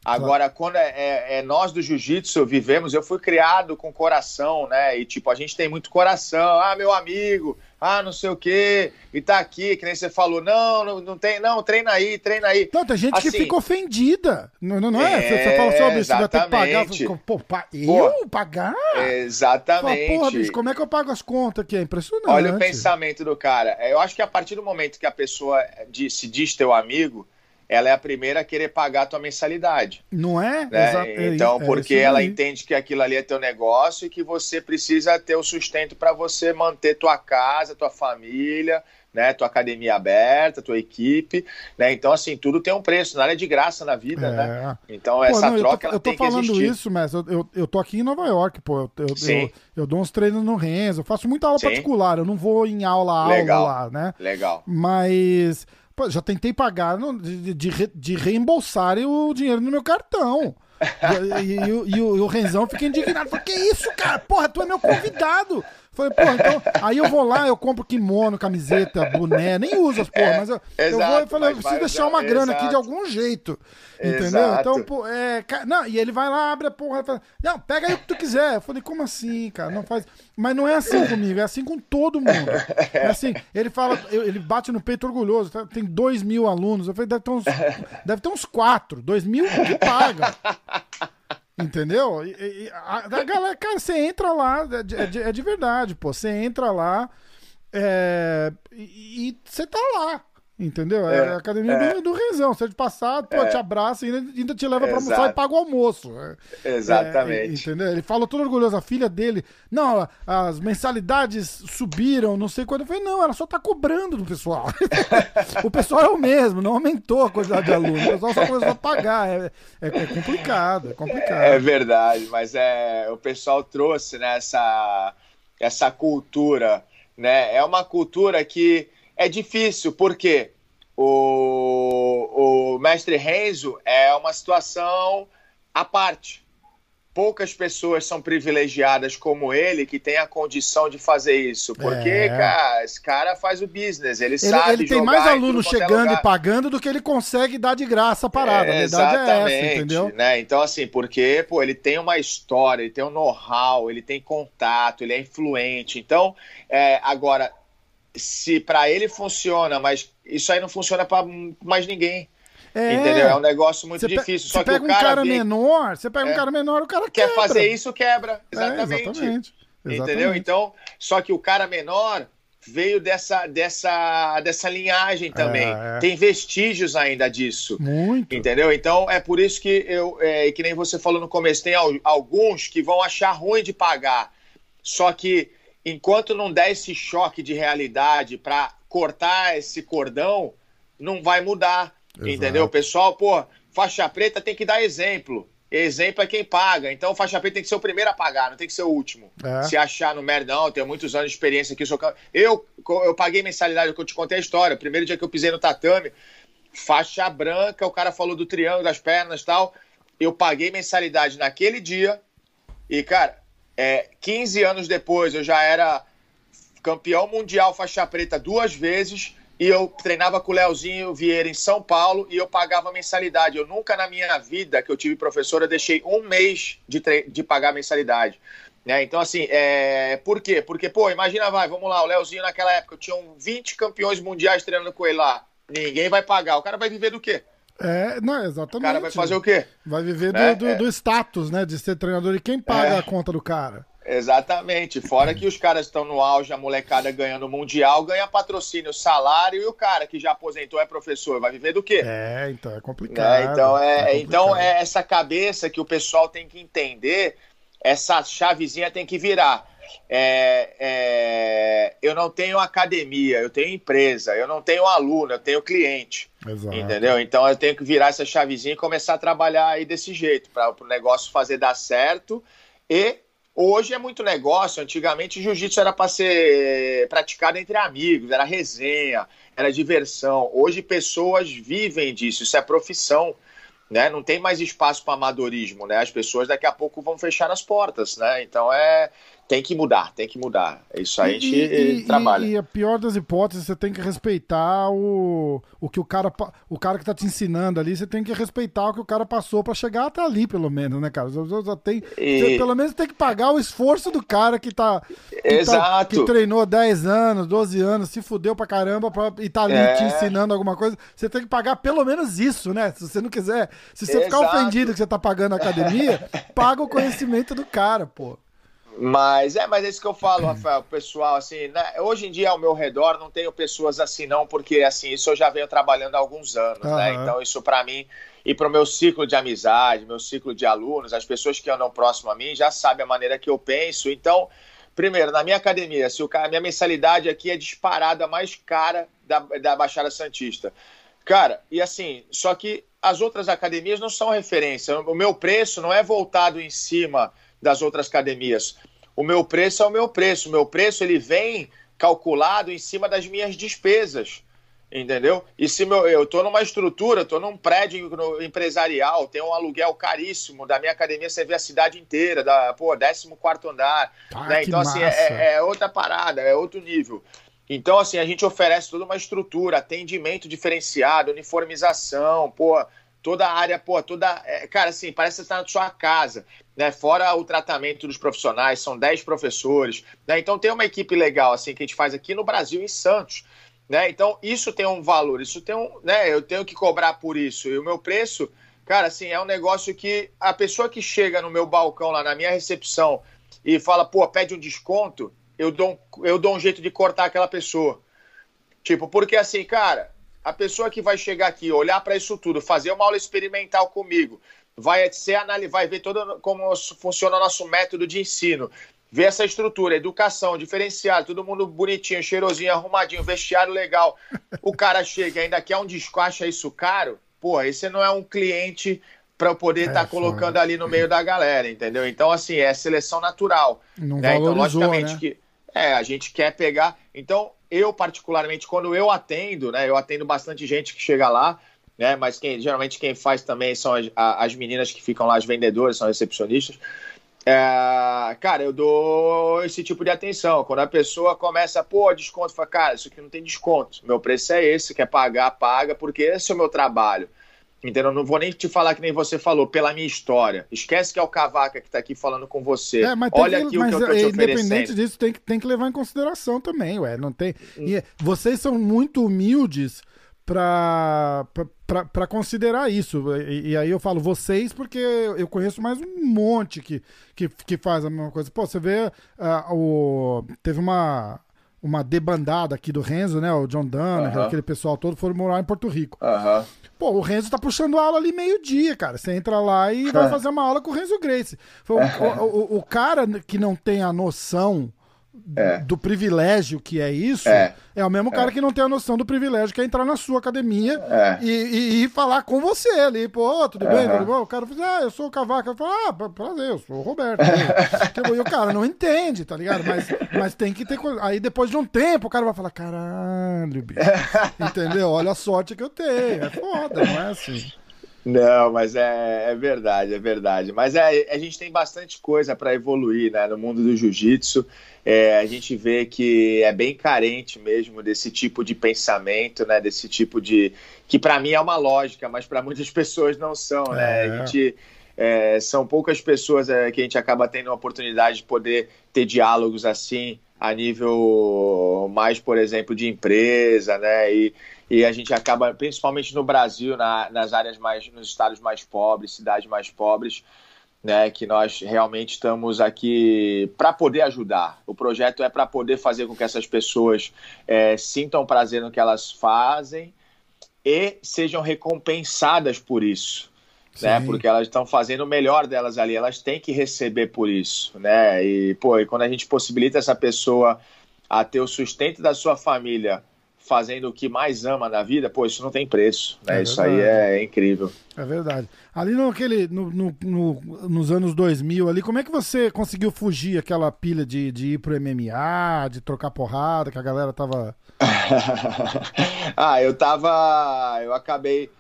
Speaker 2: Agora, quando é, é, é, nós do jiu-jitsu vivemos, eu fui criado com coração, né? E tipo, a gente tem muito coração. Ah, meu amigo, ah, não sei o quê, e tá aqui, que nem você falou, não, não, não tem, não, treina aí, treina aí.
Speaker 1: Não, tem gente assim, que fica ofendida, não, não, não é? Você, você fala sobre isso, você vai ter que pagar, fico, pô, pa, eu pagar?
Speaker 2: Exatamente.
Speaker 1: Fala, Porra, bicho, como é que eu pago as contas aqui? É impressionante.
Speaker 2: Olha o pensamento do cara. Eu acho que a partir do momento que a pessoa se diz teu amigo, ela é a primeira a querer pagar a tua mensalidade.
Speaker 1: Não é?
Speaker 2: Né? É então, é, porque ela entende que aquilo ali é teu negócio e que você precisa ter o sustento para você manter tua casa, tua família, né, tua academia aberta, tua equipe, né? Então, assim, tudo tem um preço, nada é de graça na vida, né? é. né? Então, pô, essa não, troca,
Speaker 1: eu tô, eu tô falando isso, mas eu, eu, eu, tô aqui em Nova York, pô, eu, eu, eu, eu dou uns treinos no Renzo, eu faço muita aula Sim. particular, eu não vou em aula, aula
Speaker 2: Legal.
Speaker 1: lá, né?
Speaker 2: Legal.
Speaker 1: Mas Pô, já tentei pagar no, de, de, de reembolsarem o dinheiro no meu cartão. e, e, e, e, o, e o Renzão fica indignado. Falei, que isso, cara? Porra, tu é meu convidado. Falei, pô, então. Aí eu vou lá, eu compro kimono, camiseta, boné, nem uso as porra, mas eu, exato, eu vou e falei, eu preciso deixar uma grana exato. aqui de algum jeito. Entendeu? Exato. Então, pô, é. Não, e ele vai lá, abre a porra fala, não, pega aí o que tu quiser. Eu falei, como assim, cara? Não faz. Mas não é assim comigo, é assim com todo mundo. É assim, ele fala, ele bate no peito orgulhoso, tem dois mil alunos. Eu falei, deve ter uns, deve ter uns quatro, dois mil que paga. Entendeu? E, e, a, a, galera, cara, você entra lá, é de, é de, é de verdade, pô. Você entra lá é, e você tá lá. Entendeu? É, é a academia é. do, do Renzão. Você é de passado, pô, é. te abraça e ainda, ainda te leva pra almoçar e paga o almoço.
Speaker 2: É, Exatamente.
Speaker 1: entendeu? Ele falou todo orgulhoso, a filha dele. Não, as mensalidades subiram, não sei quando. Eu falei, não, ela só tá cobrando do pessoal. o pessoal é o mesmo, não aumentou a quantidade de alunos. O pessoal só começou a pagar. É, é, é, complicado, é complicado.
Speaker 2: É verdade, mas é, o pessoal trouxe né, essa, essa cultura. Né? É uma cultura que é difícil, porque o, o mestre Renzo é uma situação à parte. Poucas pessoas são privilegiadas como ele que tem a condição de fazer isso. Porque, é. cara, esse cara faz o business, ele, ele sabe.
Speaker 1: Ele tem mais alunos chegando e pagando do que ele consegue dar de graça a parada. É, a verdade é essa, entendeu?
Speaker 2: Né? Então, assim, porque, pô, ele tem uma história, ele tem um know-how, ele tem contato, ele é influente. Então, é, agora, se para ele funciona, mas isso aí não funciona para mais ninguém. É, entendeu? É um negócio muito difícil. Só que
Speaker 1: pega
Speaker 2: o cara,
Speaker 1: um cara vem, menor, você pega é, um cara menor, o cara
Speaker 2: quer
Speaker 1: quebra.
Speaker 2: fazer isso, quebra. Exatamente. É, exatamente. Entendeu? Exatamente. Então, só que o cara menor veio dessa, dessa, dessa linhagem também. É, é. Tem vestígios ainda disso.
Speaker 1: Muito.
Speaker 2: Entendeu? Então é por isso que eu, é, que nem você falou no começo, tem alguns que vão achar ruim de pagar. Só que enquanto não der esse choque de realidade para cortar esse cordão, não vai mudar. Exato. Entendeu? O pessoal, pô, faixa preta tem que dar exemplo. Exemplo é quem paga. Então, faixa preta tem que ser o primeiro a pagar, não tem que ser o último. É. Se achar no merda, não, eu tenho muitos anos de experiência aqui. Sou... Eu, eu paguei mensalidade, que eu te contei a história. O primeiro dia que eu pisei no tatame, faixa branca, o cara falou do triângulo das pernas e tal. Eu paguei mensalidade naquele dia. E, cara, é, 15 anos depois, eu já era campeão mundial faixa preta duas vezes e eu treinava com o Leozinho Vieira em São Paulo e eu pagava mensalidade. Eu nunca na minha vida que eu tive professora deixei um mês de, de pagar mensalidade. Né? Então, assim, é... por quê? Porque, pô, imagina, vai, vamos lá, o Leozinho naquela época, tinham 20 campeões mundiais treinando com ele lá. Ninguém vai pagar. O cara vai viver do quê?
Speaker 1: É, não, exatamente. O
Speaker 2: cara vai fazer o quê?
Speaker 1: Vai viver né? do, do, é. do, status, né? De ser treinador. E quem paga é. a conta do cara?
Speaker 2: Exatamente. Fora que os caras estão no auge, a molecada ganhando mundial, ganha patrocínio, salário, e o cara que já aposentou é professor, vai viver do quê?
Speaker 1: É, então é complicado.
Speaker 2: É, então, é, é complicado. então é essa cabeça que o pessoal tem que entender, essa chavezinha tem que virar. É, é, eu não tenho academia, eu tenho empresa, eu não tenho aluno, eu tenho cliente. Exato. Entendeu? Então eu tenho que virar essa chavezinha e começar a trabalhar aí desse jeito, para o negócio fazer dar certo. E hoje é muito negócio. Antigamente jiu-jitsu era para ser praticado entre amigos, era resenha, era diversão. Hoje pessoas vivem disso, isso é profissão. Né? Não tem mais espaço para amadorismo, né? As pessoas daqui a pouco vão fechar as portas, né? Então é tem que mudar, tem que mudar. É isso aí a gente e, e, trabalha.
Speaker 1: E, e, a pior das hipóteses, você tem que respeitar o, o que o cara, o cara que tá te ensinando ali, você tem que respeitar o que o cara passou para chegar até ali, pelo menos, né, cara? Já tem, e... Pelo menos tem que pagar o esforço do cara que tá. Que, tá,
Speaker 2: Exato.
Speaker 1: Tá, que treinou 10 anos, 12 anos, se fudeu pra caramba pra, e tá ali é... te ensinando alguma coisa. Você tem que pagar pelo menos isso, né? Se você não quiser. Se você Exato. ficar ofendido que você tá pagando a academia, paga o conhecimento do cara, pô.
Speaker 2: Mas é, mas é isso que eu falo, Rafael, pessoal, assim, né, hoje em dia ao meu redor não tenho pessoas assim não, porque assim, isso eu já venho trabalhando há alguns anos, uhum. né? Então isso para mim e para o meu ciclo de amizade, meu ciclo de alunos, as pessoas que andam próximo a mim já sabem a maneira que eu penso. Então, primeiro, na minha academia, se o cara, minha mensalidade aqui é disparada mais cara da, da Baixada Santista. Cara, e assim, só que as outras academias não são referência. O meu preço não é voltado em cima das outras academias. O meu preço é o meu preço. O meu preço ele vem calculado em cima das minhas despesas. Entendeu? E se meu, eu estou numa estrutura, estou num prédio empresarial, tem um aluguel caríssimo da minha academia, você vê a cidade inteira, da, pô, 14 andar. Ah, né? Então, assim, é, é, outra parada, é outro nível. Então, assim, a gente oferece toda uma estrutura, atendimento diferenciado, uniformização, pô, toda a área, pô, toda. É, cara, assim, parece que você está na sua casa, né? Fora o tratamento dos profissionais, são 10 professores, né? Então tem uma equipe legal, assim, que a gente faz aqui no Brasil, em Santos. Né? Então, isso tem um valor, isso tem um. Né? Eu tenho que cobrar por isso. E o meu preço, cara, assim, é um negócio que a pessoa que chega no meu balcão lá na minha recepção e fala, pô, pede um desconto, eu dou eu dou um jeito de cortar aquela pessoa. Tipo, porque assim, cara, a pessoa que vai chegar aqui, olhar para isso tudo, fazer uma aula experimental comigo, vai ser vai ver todo como funciona o nosso método de ensino, ver essa estrutura, educação diferenciada, todo mundo bonitinho, cheirosinho, arrumadinho, vestiário legal. O cara chega ainda quer um desconto, acha isso caro, pô, esse não é um cliente para eu poder estar é, tá colocando ali no meio da galera, entendeu? Então, assim, é seleção natural.
Speaker 1: Não né? Então, logicamente
Speaker 2: né? que é, a gente quer pegar. Então, eu, particularmente, quando eu atendo, né? Eu atendo bastante gente que chega lá, né? Mas quem, geralmente quem faz também são as, as meninas que ficam lá, as vendedoras, são recepcionistas. É, cara, eu dou esse tipo de atenção. Quando a pessoa começa, pô, desconto, fala, cara, isso aqui não tem desconto. Meu preço é esse, quer pagar, paga, porque esse é o meu trabalho. Entendeu? Não vou nem te falar que nem você falou, pela minha história. Esquece que é o Cavaca que está aqui falando com você. É, Olha que, aqui o que eu tô te
Speaker 1: é, Independente disso, tem que, tem que levar em consideração também, ué. Não tem... E vocês são muito humildes para considerar isso. E, e, aí eu falo vocês porque eu conheço mais um monte que, que, que faz a mesma coisa. Pô, você vê, uh, o, teve uma, uma debandada aqui do Renzo, né? O John Dunn, uh -huh. aquele pessoal todo foram morar em Porto Rico.
Speaker 2: Uh -huh.
Speaker 1: Pô, o Renzo tá puxando aula ali meio-dia, cara. Você entra lá e vai fazer uma aula com o Renzo Grace. O, o, o, o cara que não tem a noção é. do privilégio que é isso, é, é o mesmo cara é. que não tem a noção do privilégio que é entrar na sua academia é. e, e, e, falar com você ali. Pô, tudo bem? Tudo bom? O cara fala, ah, eu sou o Cavaco. Eu falo, ah, prazer, eu sou o Roberto. e o cara não entende, tá ligado? Mas, mas tem que ter coisa. Aí depois de um tempo o cara vai falar, caralho, bicho. Entendeu? Olha a sorte que eu tenho. É foda, não é assim.
Speaker 2: Não, mas é, é, verdade, é verdade. Mas é, a gente tem bastante coisa para evoluir né, no mundo do jiu-jitsu. É, a gente vê que é bem carente mesmo desse tipo de pensamento, né, desse tipo de. que para mim é uma lógica, mas para muitas pessoas não são. Né? É. A gente, é, são poucas pessoas é, que a gente acaba tendo a oportunidade de poder ter diálogos assim a nível mais, por exemplo, de empresa, né? E, e a gente acaba, principalmente no Brasil, na, nas áreas mais, nos estados mais pobres, cidades mais pobres, né, que nós realmente estamos aqui para poder ajudar. O projeto é para poder fazer com que essas pessoas é, sintam prazer no que elas fazem e sejam recompensadas por isso. Né, porque elas estão fazendo o melhor delas ali, elas têm que receber por isso, né? E pô, e quando a gente possibilita essa pessoa a ter o sustento da sua família fazendo o que mais ama na vida, pô, isso não tem preço, né? É isso aí é, incrível.
Speaker 1: É verdade. Ali no, aquele, no, no, no, nos anos 2000 ali, como é que você conseguiu fugir aquela pilha de, de ir pro MMA, de trocar porrada, que a galera tava...
Speaker 2: ah, eu tava... Eu acabei...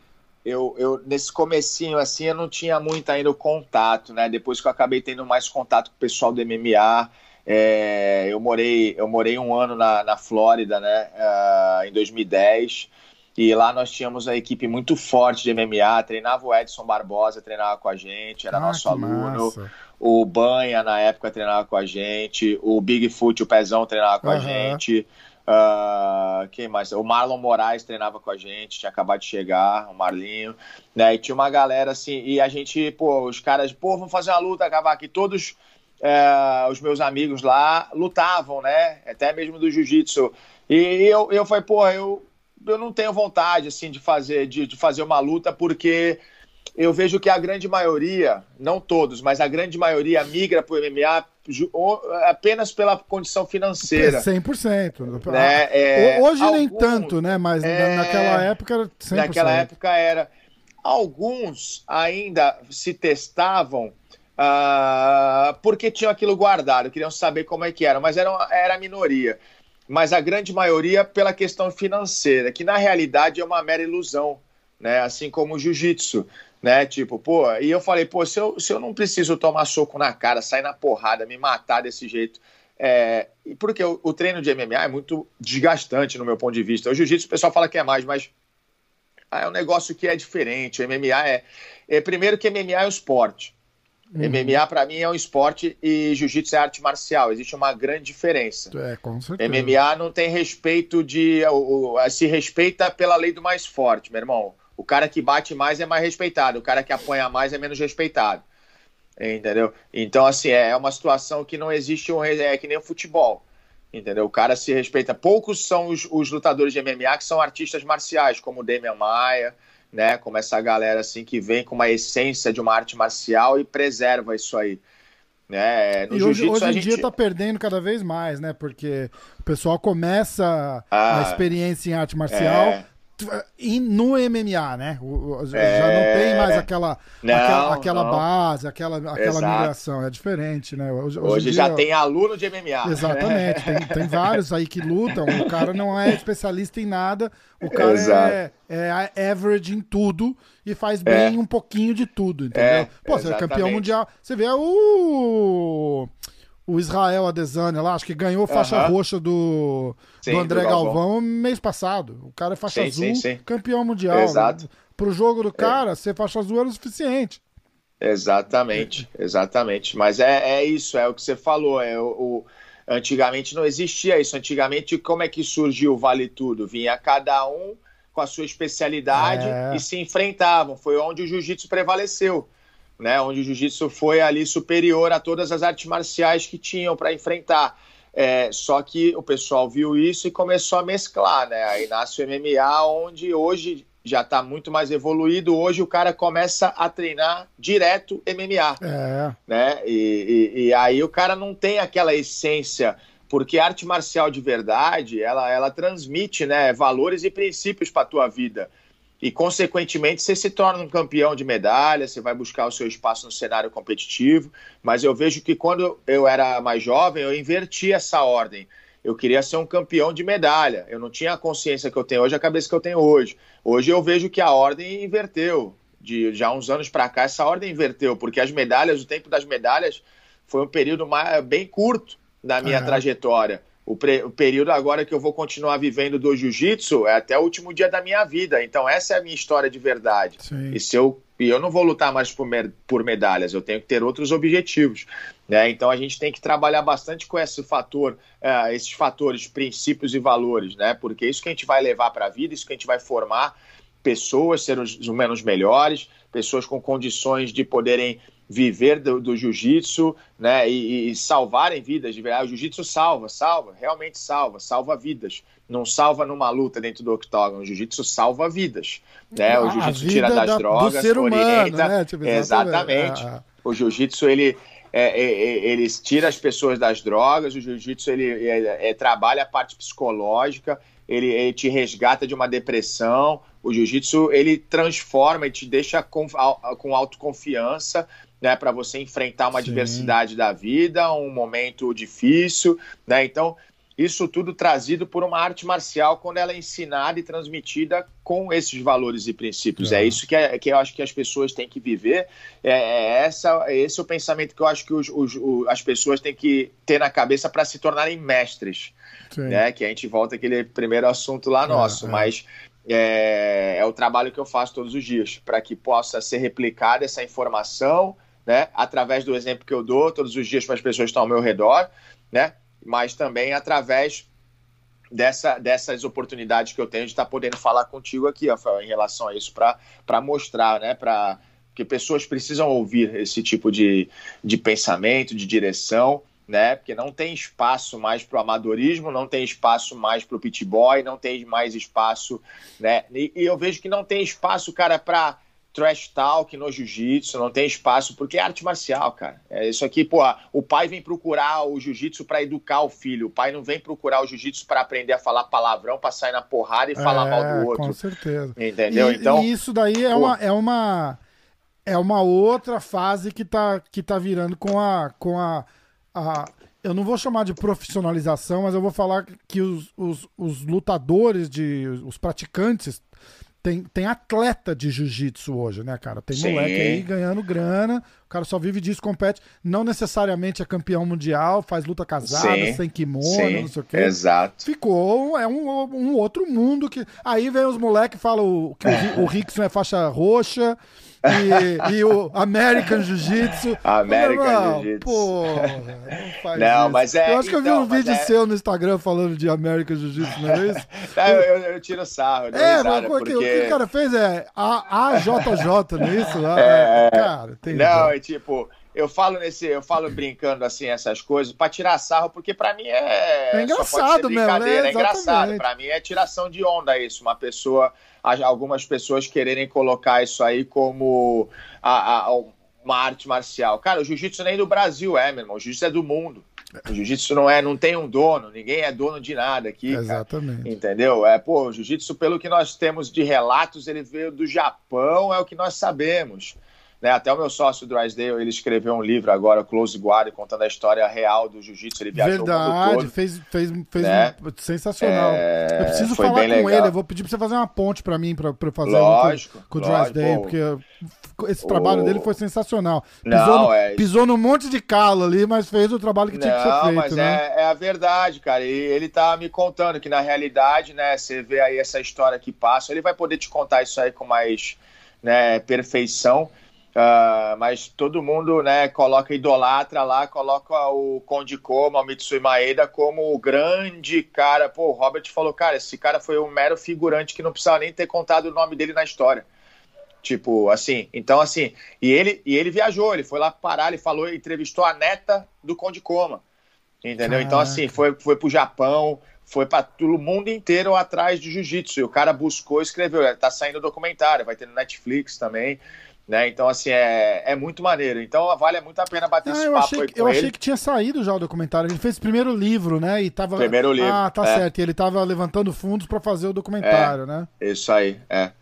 Speaker 2: Eu, eu, nesse comecinho, assim, eu não tinha muito ainda o contato, né? Depois que eu acabei tendo mais contato com o pessoal do MMA, É, eu morei eu morei um ano na, na Flórida, né? Uh, em 2010 e lá nós tínhamos uma equipe muito forte de MMA, treinava o Edson Barbosa, treinava com a gente, era ah, nosso aluno. Massa. O Banha, na época, treinava com a gente. O Bigfoot, o Pezão, treinava com uhum. a gente. Uh, quem mais? O Marlon Moraes treinava com a gente, tinha acabado de chegar, o Marlinho, né? E tinha uma galera assim, e a gente, pô, os caras, pô, vamos fazer uma luta, Cavaco, e todos uh, os meus amigos lá lutavam, né? Até mesmo do jiu-jitsu. E eu, eu falei, pô, eu eu não tenho vontade assim de fazer de, de fazer uma luta porque eu vejo que a grande maioria, não todos, mas a grande maioria migra para o MMA apenas pela condição financeira.
Speaker 1: 100%. Né? É, Hoje alguns, nem tanto, né? Mas é, naquela época era 100%.
Speaker 2: Naquela época era. Alguns ainda se testavam uh, porque tinham aquilo guardado, queriam saber como é que era, mas era, era a minoria mas a grande maioria pela questão financeira, que na realidade é uma mera ilusão, né? Assim como o jiu-jitsu, né? Tipo, pô, e eu falei, pô, se eu, se eu não preciso tomar soco na cara, sair na porrada, me matar desse jeito, é, porque o, o, treino de MMA é muito desgastante no meu ponto de vista. O jiu-jitsu o pessoal fala que é mais, mas ah, é um negócio que é diferente. O MMA é, é primeiro que MMA é um esporte. Uhum. MMA para mim é um esporte e jiu-jitsu é arte marcial. Existe uma grande diferença.
Speaker 1: É, com certeza.
Speaker 2: MMA não tem respeito de. O, o, se respeita pela lei do mais forte, meu irmão. O cara que bate mais é mais respeitado, o cara que apanha mais é menos respeitado. Entendeu? Então, assim, é, é uma situação que não existe um. É que nem o futebol. Entendeu? O cara se respeita. Poucos são os, os lutadores de MMA que são artistas marciais, como o Demian Maia né? Como essa galera assim que vem com uma essência de uma arte marcial e preserva isso aí. Né?
Speaker 1: No e hoje, hoje em gente... dia tá perdendo cada vez mais, né? Porque o pessoal começa ah, a experiência em arte marcial, é no MMA, né? Já é... não tem mais aquela, não, aquela, aquela base, aquela, aquela migração. É diferente, né?
Speaker 2: Hoje, hoje, hoje dia... já tem aluno de MMA.
Speaker 1: Exatamente. tem, tem, vários aí que lutam. O cara não é especialista em nada. O cara é, é average em tudo e faz bem é. um pouquinho de tudo, entendeu? É, Pô, você é campeão mundial. Você vê o o Israel Adesanya lá, acho que ganhou faixa roxa do, sim, do André do Galvão. Galvão mês passado. O cara é faixa sim, azul, sim, campeão mundial. Exato. Pro jogo do cara, é. ser faixa azul era o suficiente.
Speaker 2: Exatamente, exatamente. Mas é, é isso, é o que você falou. É o, o, antigamente não existia isso. Antigamente, como é que surgiu o Vale Tudo? Vinha cada um com a sua especialidade é. e se enfrentavam. Foi onde o jiu-jitsu prevaleceu né, onde o jiu-jitsu foi ali superior a todas as artes marciais que tinham para enfrentar. É, só que o pessoal viu isso e começou a mesclar, né? Aí nasce o MMA, onde hoje já está muito mais evoluído. Hoje o cara começa a treinar direto MMA, é. né? E, e, e, aí o cara não tem aquela essência, porque arte marcial de verdade, ela, ela transmite, né, valores e princípios para tua vida e, consequentemente, você se torna um campeão de medalha, você vai buscar o seu espaço no cenário competitivo. Mas eu vejo que quando eu era mais jovem, eu inverti essa ordem. Eu queria ser um campeão de medalha. Eu não tinha a consciência que eu tenho hoje, a cabeça que eu tenho hoje. Hoje eu vejo que a ordem inverteu. De já uns anos para cá, essa ordem inverteu, porque as medalhas, o tempo das medalhas, foi um período mais, bem curto da minha uhum. trajetória. O, o, período agora que eu vou continuar vivendo do jiu-jitsu é até o último dia da minha vida. Então, essa é a minha história de verdade. Sim. E se eu, e eu não vou lutar mais por, por medalhas, eu tenho que ter outros objetivos. Né? Então, a gente tem que trabalhar bastante com esse fator, uh, esses fatores, princípios e valores, né? porque é isso que a gente vai levar para a vida, isso que a gente vai formar pessoas, seres humanos melhores, pessoas com condições de poderem viver do, do jiu-jitsu né, e, e, salvarem vidas de verdade. O jiu-jitsu salva, salva, realmente salva, salva vidas. Não salva numa luta dentro do octógono. O jiu-jitsu salva vidas. Né? O jiu-jitsu tira das da, drogas,
Speaker 1: ser orienta. Né? Tipo,
Speaker 2: exatamente. exatamente. Ah. O jiu-jitsu ele, é, é, é, ele tira as pessoas das drogas, o jiu-jitsu ele é, trabalha a parte psicológica, ele, ele, te resgata de uma depressão. O jiu-jitsu ele transforma e te deixa com, com autoconfiança né, para você enfrentar uma Sim. adversidade da vida, um momento difícil, né? Então, isso tudo trazido por uma arte marcial quando ela é ensinada e transmitida com esses valores e princípios. É, é isso que, é, que eu acho que as pessoas têm que viver. É, é essa, esse é o pensamento que eu acho que os, os, os, as pessoas têm que ter na cabeça para se tornarem mestres. Né? Que a gente volta aquele primeiro assunto lá é, nosso, é. mas é, é, o trabalho que eu faço todos os dias para que possa ser replicada essa informação, né? Através do exemplo que eu dou todos os dias para as pessoas que estão ao meu redor, né? mas também através dessa, dessas oportunidades que eu tenho de estar podendo falar contigo aqui, Rafael, em relação a isso, para mostrar, né, para que pessoas precisam ouvir esse tipo de, de pensamento, de direção, né? Porque não tem espaço mais para o amadorismo, não tem espaço mais para o pit boy, não tem mais espaço, né? E, e, eu vejo que não tem espaço, cara, para trash talk no jiu-jitsu, não tem espaço, porque é arte marcial, cara. É isso aqui, pô, o pai vem procurar o jiu-jitsu para educar o filho, o pai não vem procurar o jiu-jitsu para aprender a falar palavrão, para sair na porrada e falar
Speaker 1: é,
Speaker 2: mal do outro.
Speaker 1: Com certeza.
Speaker 2: Entendeu?
Speaker 1: E,
Speaker 2: então,
Speaker 1: e isso daí é uma, é uma é uma outra fase que tá, que tá virando com a com a, a eu não vou chamar de profissionalização, mas eu vou falar que os, os, os lutadores, de, os praticantes tem, tem atleta de jiu-jitsu hoje, né, cara? Tem Sim. moleque aí ganhando grana, o cara só vive disso, compete. Não necessariamente é campeão mundial, faz luta casada, Sim. sem kimono, Sim. não sei o quê.
Speaker 2: Exato.
Speaker 1: Ficou, é um, um outro mundo que. Aí vem os moleques e falam que o, o Rickson é faixa roxa e, e o American Jiu-Jitsu.
Speaker 2: American Jiu-Jitsu. Não, não mas é.
Speaker 1: Eu acho que eu vi então, um vídeo é... seu no Instagram falando de American Jiu-Jitsu, não é isso?
Speaker 2: não, eu, eu, tiro sarro.
Speaker 1: É, mas porque... o que o cara fez é AJJ, não é isso? Ah, é, cara,
Speaker 2: tem. Não, é tipo eu falo nesse, eu falo brincando assim essas coisas para tirar sarro, porque para mim é,
Speaker 1: é engraçado mesmo, né?
Speaker 2: É engraçado. Para mim é tiração de onda isso, uma pessoa, algumas pessoas quererem colocar isso aí como a, a, uma arte marcial. Cara, o jiu-jitsu nem do Brasil é, meu irmão. O jiu-jitsu é do mundo. O jiu-jitsu não é, não tem um dono, ninguém é dono de nada aqui.
Speaker 1: Exatamente.
Speaker 2: Cara, entendeu? É, pô, o jiu-jitsu, pelo que nós temos de relatos, ele veio do Japão, é o que nós sabemos. Né? Até o meu sócio Drysdale, ele escreveu um livro agora, Close Guard, contando a história real do jiu-jitsu. Ele viajou
Speaker 1: Verdade,
Speaker 2: o mundo todo.
Speaker 1: fez, fez, fez né? um, sensacional. É... Eu preciso falar com legal. ele, eu vou pedir pra você fazer uma ponte pra mim, pra, pra fazer
Speaker 2: lógico,
Speaker 1: com, com o Drysdale, porque esse trabalho o... dele foi sensacional.
Speaker 2: Pisou, não,
Speaker 1: no, é... pisou num monte de calo ali, mas fez o trabalho que não, tinha que ser feito.
Speaker 2: mas
Speaker 1: né?
Speaker 2: é, é, a verdade, cara. E ele tá me contando que na realidade, né, você vê aí essa história que passa, ele vai poder te contar isso aí com mais né, perfeição. Uh, mas todo mundo né, coloca idolatra lá, coloca o Conde Koma, o Mitsui Maeda como o grande cara. Pô, o Robert falou, cara, esse cara foi um mero figurante que não precisava nem ter contado o nome dele na história. Tipo, assim, então assim, e ele, e ele viajou, ele foi lá parar, ele falou, entrevistou a neta do Conde Koma. Entendeu? Caraca. Então, assim, foi, foi pro Japão, foi para o mundo inteiro atrás de jiu-jitsu. E o cara buscou, escreveu, tá saindo documentário, vai ter no Netflix também. Né? Então, assim, é, é muito maneiro. Então, vale muito a pena bater ah, esse
Speaker 1: eu
Speaker 2: papo
Speaker 1: achei,
Speaker 2: aí
Speaker 1: com Eu ele. achei que tinha saído já o documentário. Ele fez o primeiro livro, né? E tava...
Speaker 2: Primeiro livro.
Speaker 1: Ah, tá é. certo. E ele tava levantando fundos para fazer o documentário,
Speaker 2: é,
Speaker 1: né?
Speaker 2: Isso aí, é.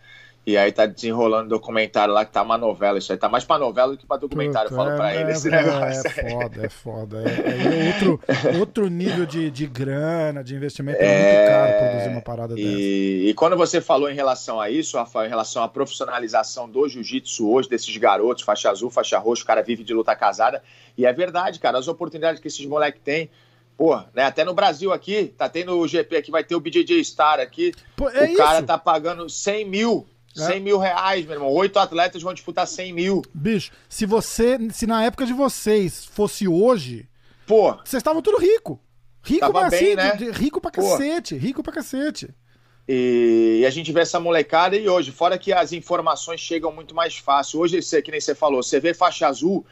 Speaker 2: E aí tá desenrolando documentário lá que tá uma novela. Isso aí tá mais pra novela do que pra documentário, Puta, eu falo é, pra ele. É, esse
Speaker 1: é, negócio. é foda, é foda. É, é, outro, outro nível de, de grana, de investimento. É, muito caro produzir uma parada
Speaker 2: e,
Speaker 1: dessa.
Speaker 2: E quando você falou em relação a isso, Rafael, em relação à profissionalização do jiu-jitsu hoje, desses garotos, faixa azul, faixa roxa, o cara vive de luta casada. E é verdade, cara, as oportunidades que esses moleques têm. Pô, né? Até no Brasil aqui, tá tendo o GP aqui, vai ter o BJJ Star aqui. Pô, é o cara tá pagando 100 mil 100 é. mil reais, meu irmão. Oito atletas vão disputar 100 mil.
Speaker 1: Bicho, se você. Se na época de vocês fosse hoje.
Speaker 2: Pô.
Speaker 1: Vocês estavam tudo rico. Rico pra, bem, assim, né? de, rico pra Pô. cacete. Rico pra cacete.
Speaker 2: E, e, a gente vê essa molecada e hoje, fora que as informações chegam muito mais fácil. Hoje, você, que nem você falou, você vê faixa azul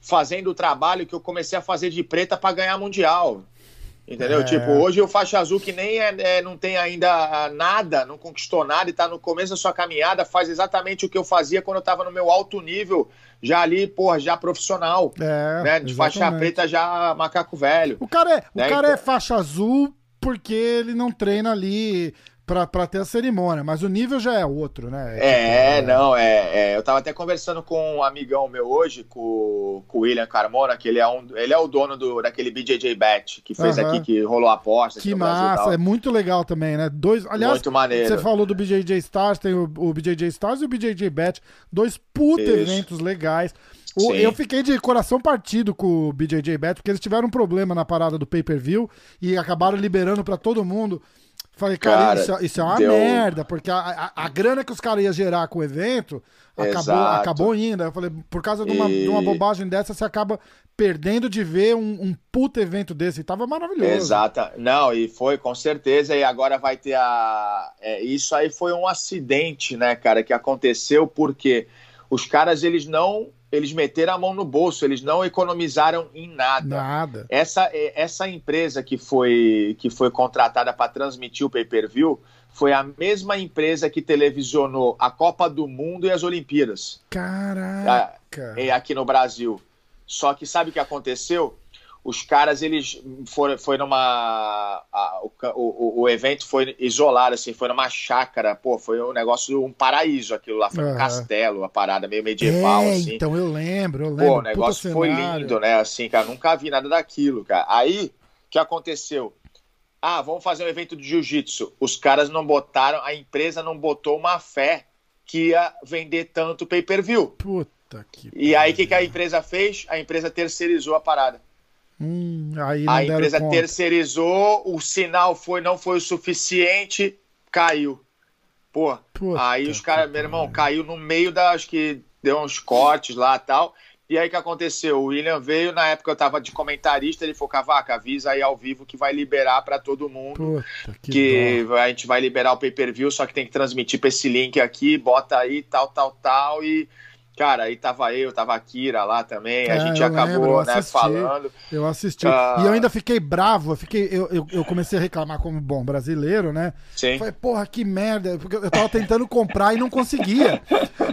Speaker 2: fazendo o trabalho que eu comecei a fazer de preta para ganhar mundial. Entendeu? É. Tipo, hoje o faixa azul que nem é, é, não tem ainda nada, não conquistou nada e tá no começo da sua caminhada, faz exatamente o que eu fazia quando eu tava no meu alto nível, já ali, porra, já profissional. É, né? De faixa preta já macaco velho.
Speaker 1: O cara é, né? o cara é então... é faixa azul porque ele não treina ali pra, pra ter a cerimônia, mas o nível já é outro, né?
Speaker 2: É, é não, é, é, Eu tava até conversando com um amigão meu hoje, com, com o William Carmona, que ele é, um, ele é o dono do, daquele BJJ Bet, que fez aqui, que rolou a aposta.
Speaker 1: Que massa, é muito legal também, né? Dois, aliás, muito maneiro. você falou do BJJ Stars, tem o, o BJJ Stars e o BJJ Bet, dois puta Isso. eventos legais. O, eu fiquei de coração partido com o BJJ Bet, porque eles tiveram um problema na parada do pay-per-view e acabaram liberando para todo mundo. Falei, cara, cara isso, isso, é uma deu... merda, porque a, a, a, grana que os caras iam gerar com o evento acabou, acabou indo. Eu falei, por causa de uma, e... de uma bobagem dessa, você acaba perdendo de ver um, um puto evento desse. E tava maravilhoso.
Speaker 2: Exata. Não, e foi, com certeza. E agora vai ter a. É, isso aí foi um acidente, né, cara, que aconteceu porque os caras, eles não eles meteram a mão no bolso, eles não economizaram em nada.
Speaker 1: Nada.
Speaker 2: Essa, é, essa empresa que foi, que foi contratada para transmitir o pay-per-view foi a mesma empresa que televisionou a Copa do Mundo e as Olimpíadas.
Speaker 1: Caraca!
Speaker 2: É, aqui no Brasil. Só que sabe o que aconteceu? Os caras eles foram foi numa a, o, o, evento foi isolado assim foi numa chácara pô foi um negócio um paraíso aquilo lá foi uhum. um castelo a parada meio medieval
Speaker 1: é,
Speaker 2: assim.
Speaker 1: então eu lembro eu lembro
Speaker 2: pô o negócio foi lindo né assim cara nunca vi nada daquilo cara. Aí o que aconteceu? Ah vamos fazer um evento de jiu-jitsu. Os caras não botaram a empresa não botou uma fé que ia vender tanto pay-per-view.
Speaker 1: Puta que
Speaker 2: e aí o que, que a empresa fez? A empresa terceirizou a parada
Speaker 1: Hum,
Speaker 2: a empresa conta. terceirizou, o sinal foi não foi o suficiente, caiu. Pô, Puta aí os caras, meu irmão, caiu no meio das acho que deu uns cortes lá tal. E aí o que aconteceu? O William veio, na época eu tava de comentarista, ele falou, Cavaca, avisa aí ao vivo que vai liberar para todo mundo. Puta, que, que a gente vai liberar o pay-per-view, só que tem que transmitir para esse link aqui, bota aí, tal, tal, tal, e Cara, aí tava eu, tava a Kira lá também, é, a gente acabou, lembro, né, falando.
Speaker 1: Eu assisti. Uh... E eu ainda fiquei bravo, eu, fiquei, eu, eu, eu, comecei a reclamar como bom brasileiro, né?
Speaker 2: Sim.
Speaker 1: Falei, porra, que merda, porque eu tava tentando comprar e não conseguia.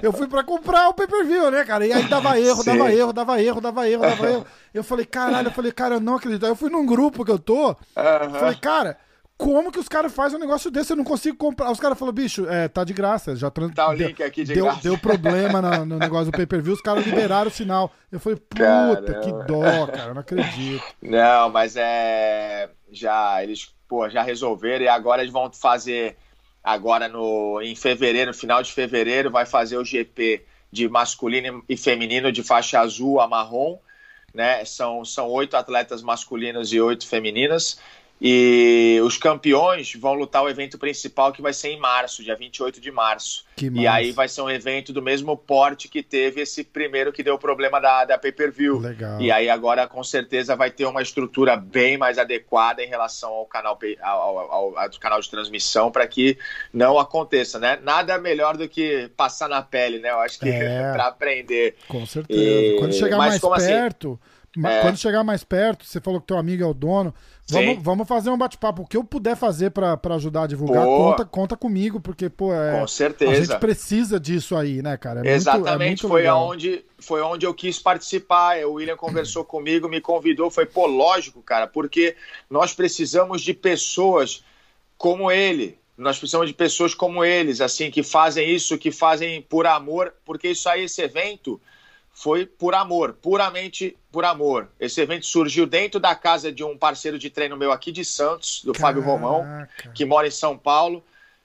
Speaker 1: Eu fui pra comprar o pay-per-view, né, cara? E aí dava erro, Sim. dava erro, dava erro, dava erro, dava erro. Eu falei, caralho, eu falei, cara, eu não acredito. Aí eu fui num grupo que eu tô, uh -huh. falei, cara como que os caras fazem um negócio desse? Eu não consigo comprar. Os caras falaram, bicho, é, tá de graça. Já trans...
Speaker 2: Tá o link aqui de
Speaker 1: deu,
Speaker 2: graça.
Speaker 1: Deu problema no, no negócio do pay-per-view, os caras liberaram o sinal. Eu falei, puta, Caramba. que dó, cara, eu não acredito.
Speaker 2: Não, mas é. Já, eles, pô, já resolveram e agora eles vão fazer. Agora no, em fevereiro, no final de fevereiro, vai fazer o GP de masculino e feminino de faixa azul a marrom. Né? São, são oito atletas masculinos e oito femininas. E os campeões vão lutar o evento principal que vai ser em março, dia 28 de março. Que e aí vai ser um evento do mesmo porte que teve esse primeiro que deu problema da, da pay-per-view. E aí agora com certeza vai ter uma estrutura bem mais adequada em relação ao canal, ao, ao, ao canal de transmissão para que não aconteça, né? Nada melhor do que passar na pele, né? Eu acho que é, para aprender.
Speaker 1: Com certeza. E... Quando chegar Mas, mais assim? perto, assim? é... quando chegar mais perto, você falou que teu amigo é o dono Vamos, vamos fazer um bate-papo. O que eu puder fazer para ajudar a divulgar, conta, conta comigo, porque, pô, é,
Speaker 2: Com certeza. a
Speaker 1: gente precisa disso aí, né, cara?
Speaker 2: É Exatamente, muito, é foi, aonde, foi onde eu quis participar. O William conversou comigo, me convidou. Foi, pô, lógico, cara, porque nós precisamos de pessoas como ele. Nós precisamos de pessoas como eles, assim, que fazem isso, que fazem por amor, porque isso aí, esse evento foi por amor, puramente por amor. Esse evento surgiu dentro da casa de um parceiro de treino meu aqui de Santos, do Caraca. Fábio Romão, que mora em São Paulo,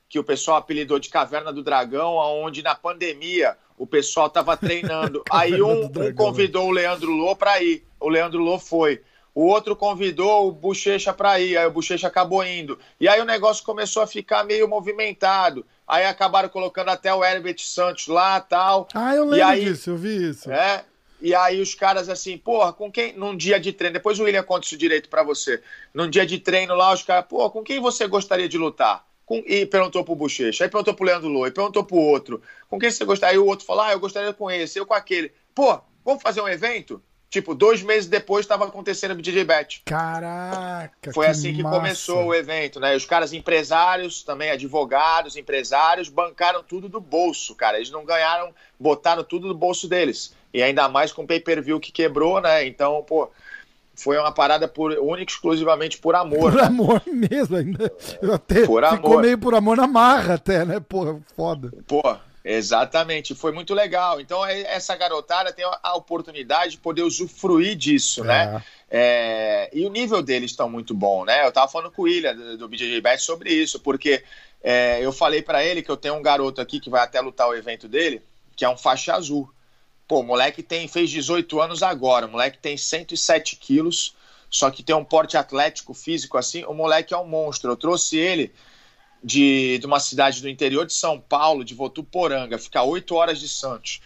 Speaker 2: que o pessoal apelidou de Caverna do Dragão, onde na pandemia o pessoal estava treinando. Aí um, um, convidou o Leandro Lô para ir. O Leandro Lô foi. O outro convidou o Bochecha para ir, aí o Bochecha acabou indo. E aí o negócio começou a ficar meio movimentado. Aí acabaram colocando até o Herbert Santos lá tal.
Speaker 1: Ah, eu lembro aí, disso, eu vi isso.
Speaker 2: É, e aí os caras assim, porra, com quem. Num dia de treino, depois o William conta isso direito para você. Num dia de treino lá, os caras, porra, com quem você gostaria de lutar? Com... E perguntou pro Bochecha, aí perguntou pro Leandro Loi, perguntou pro outro, com quem você gostaria? Aí o outro falou, ah, eu gostaria com esse, eu com aquele. Pô, vamos fazer um evento? Tipo, dois meses depois estava acontecendo o DJ Bet.
Speaker 1: Caraca!
Speaker 2: Foi que assim que massa. começou o evento, né? Os caras empresários, também advogados, empresários, bancaram tudo do bolso, cara. Eles não ganharam, botaram tudo do bolso deles. E ainda mais com o pay-per-view que quebrou, né? Então, pô, foi uma parada por única exclusivamente por amor.
Speaker 1: Por né? amor mesmo, ainda. Até por ficou amor. meio por amor na marra, até, né? Porra, foda.
Speaker 2: Pô, exatamente. Foi muito legal. Então, é, essa garotada tem a oportunidade de poder usufruir disso, né? é. né? É, e o nível deles está muito bom, né? Eu tava falando com o William do, do BJJ Bet sobre isso, porque é, eu falei para ele que eu tenho um garoto aqui que vai até lutar o evento dele, que é um faixa azul. Pô, o moleque tem, fez 18 anos agora, o moleque tem 107 quilos, só que tem um porte atlético físico assim, o moleque é um monstro. Eu trouxe ele de, de uma cidade do interior de São Paulo, de Votuporanga, fica 8 horas de Santos.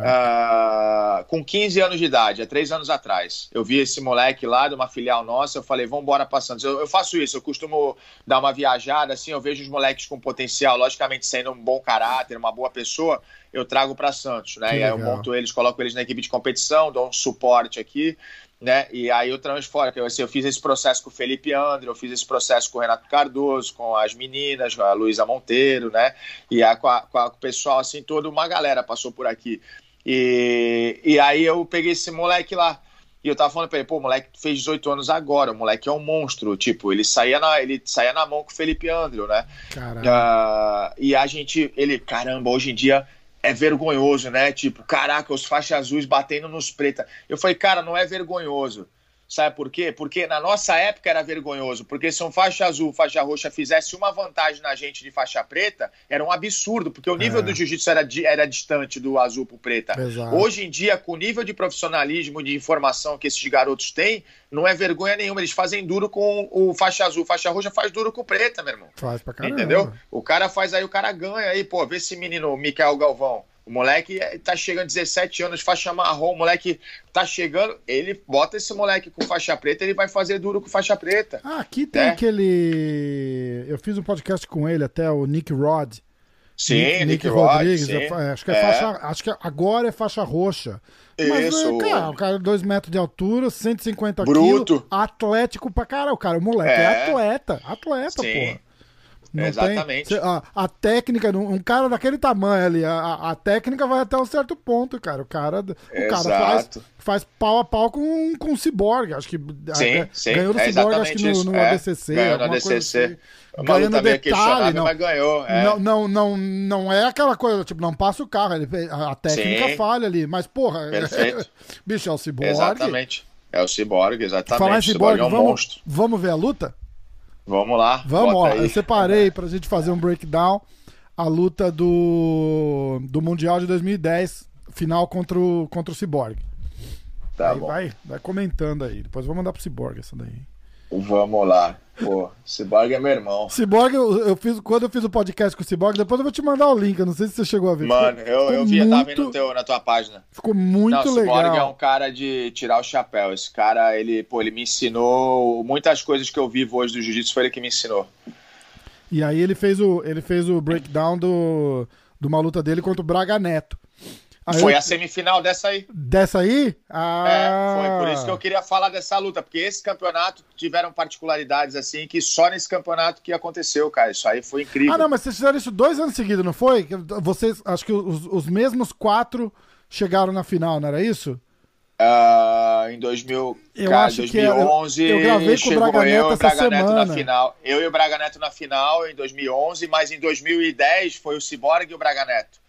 Speaker 2: Uh, com 15 anos de idade, há 3 anos atrás. Eu vi esse moleque lá de uma filial nossa, eu falei, vamos embora para Santos. Eu, eu, faço isso, eu costumo dar uma viajada, assim, eu vejo os moleques com potencial, logicamente sendo um bom caráter, uma boa pessoa, eu trago para Santos, né? e aí eu monto eles, coloco eles na equipe de competição, dou um suporte aqui né? E aí eu transformo, assim, eu fiz esse processo com o Felipe André, eu fiz esse processo com o Renato Cardoso, com as meninas, com a Luísa Monteiro, né? E a, com, a, com, a, com o pessoal, assim, toda uma galera passou por aqui. E, e aí eu peguei esse moleque lá. E eu tava falando pra ele, pô, o moleque fez 18 anos agora, o moleque é um monstro. Tipo, ele saía na, ele saía na mão com o Felipe André, né? Caramba. Uh, e a gente, ele, caramba, hoje em dia é vergonhoso, né? Tipo, caraca, os faixas azuis batendo nos pretas. Eu falei, cara, não é vergonhoso. Sabe por quê? Porque na nossa época era vergonhoso. Porque se um faixa azul, faixa roxa fizesse uma vantagem na gente de faixa preta, era um absurdo, porque o nível é. do jiu-jitsu era, era distante do azul pro preta. Exato. Hoje em dia, com o nível de profissionalismo, de informação que esses garotos têm, não é vergonha nenhuma. Eles fazem duro com o faixa azul, faixa roxa faz duro com o preta, meu irmão.
Speaker 1: Faz pra caramba.
Speaker 2: Entendeu? O cara faz aí, o cara ganha aí, pô, vê esse menino, Mikael Galvão. O moleque tá chegando 17 anos, faixa marrom, o moleque tá chegando, ele bota esse moleque com faixa preta, ele vai fazer duro com faixa preta.
Speaker 1: Ah, aqui tem né? aquele. Eu fiz um podcast com ele até, o Nick Rod.
Speaker 2: Sim, Nick, Nick Rodrigues. Rod, sim.
Speaker 1: Acho que é, é, faixa. Acho que agora é faixa roxa. Mas, Isso. Cara, o cara, 2 metros de altura, 150 quilos. Atlético pra cara. O cara, o moleque é, é atleta. Atleta, sim. porra.
Speaker 2: Não Exatamente.
Speaker 1: Tem, a, a, técnica, um cara daquele tamanho ali, a, a técnica vai até um certo ponto, cara. O cara, o cara faz, faz pau a pau com, com o Cyborg. Acho que
Speaker 2: sim, sim,
Speaker 1: ganhou do
Speaker 2: é
Speaker 1: Cyborg, acho que no, no é, ADCC.
Speaker 2: Ganhou no ADCC. Assim. Ganhou no detalhe, não, mas ganhou.
Speaker 1: É. Não, não, não, não é aquela coisa, tipo, não passa o carro. Ele, a técnica sim. falha ali, mas porra.
Speaker 2: Perfeito.
Speaker 1: bicho, é o Cyborg.
Speaker 2: Exatamente. É o Cyborg, exatamente. Falar em Cyborg, Cyborg é um
Speaker 1: vamos,
Speaker 2: monstro.
Speaker 1: Vamos ver a luta?
Speaker 2: Vamos lá.
Speaker 1: Vamos, ó. Eu separei pra gente fazer um breakdown a luta do, do Mundial de 2010, final contra o, contra o Cyborg.
Speaker 2: Tá
Speaker 1: aí
Speaker 2: bom.
Speaker 1: Vai, vai comentando aí. Depois vou mandar pro Cyborg essa daí.
Speaker 2: Vamos lá. Pô, Cyborg é meu irmão.
Speaker 1: Cyborg, eu, eu, fiz, quando eu fiz o podcast com o Cyborg, depois eu vou te mandar o link. Eu não sei se você chegou a ver.
Speaker 2: Mano, ficou, eu, eu vi, muito, eu tava vendo teu, na tua página.
Speaker 1: Ficou muito não, legal. O Cyborg
Speaker 2: é um cara de tirar o chapéu. Esse cara, ele, pô, ele me ensinou muitas coisas que eu vivo hoje do jiu-jitsu, foi ele que me ensinou.
Speaker 1: E aí ele fez o, ele fez o breakdown do, de uma luta dele contra o Braga Neto.
Speaker 2: Aí foi eu... a semifinal dessa aí.
Speaker 1: Dessa aí? Ah...
Speaker 2: É, foi por isso que eu queria falar dessa luta, porque esse campeonato tiveram particularidades assim que só nesse campeonato que aconteceu, cara. Isso aí foi incrível.
Speaker 1: Ah, não, mas vocês fizeram isso dois anos seguidos, não foi? Vocês, acho que os, os mesmos quatro chegaram na final, não era isso?
Speaker 2: Uh, em 2000, eu cara, acho 2011, que eu, eu gravei com o Braga Neto eu e o Braga Neto na final. Eu e o Braga Neto na final em 2011, mas em 2010 foi o Cyborg e o Braga Neto.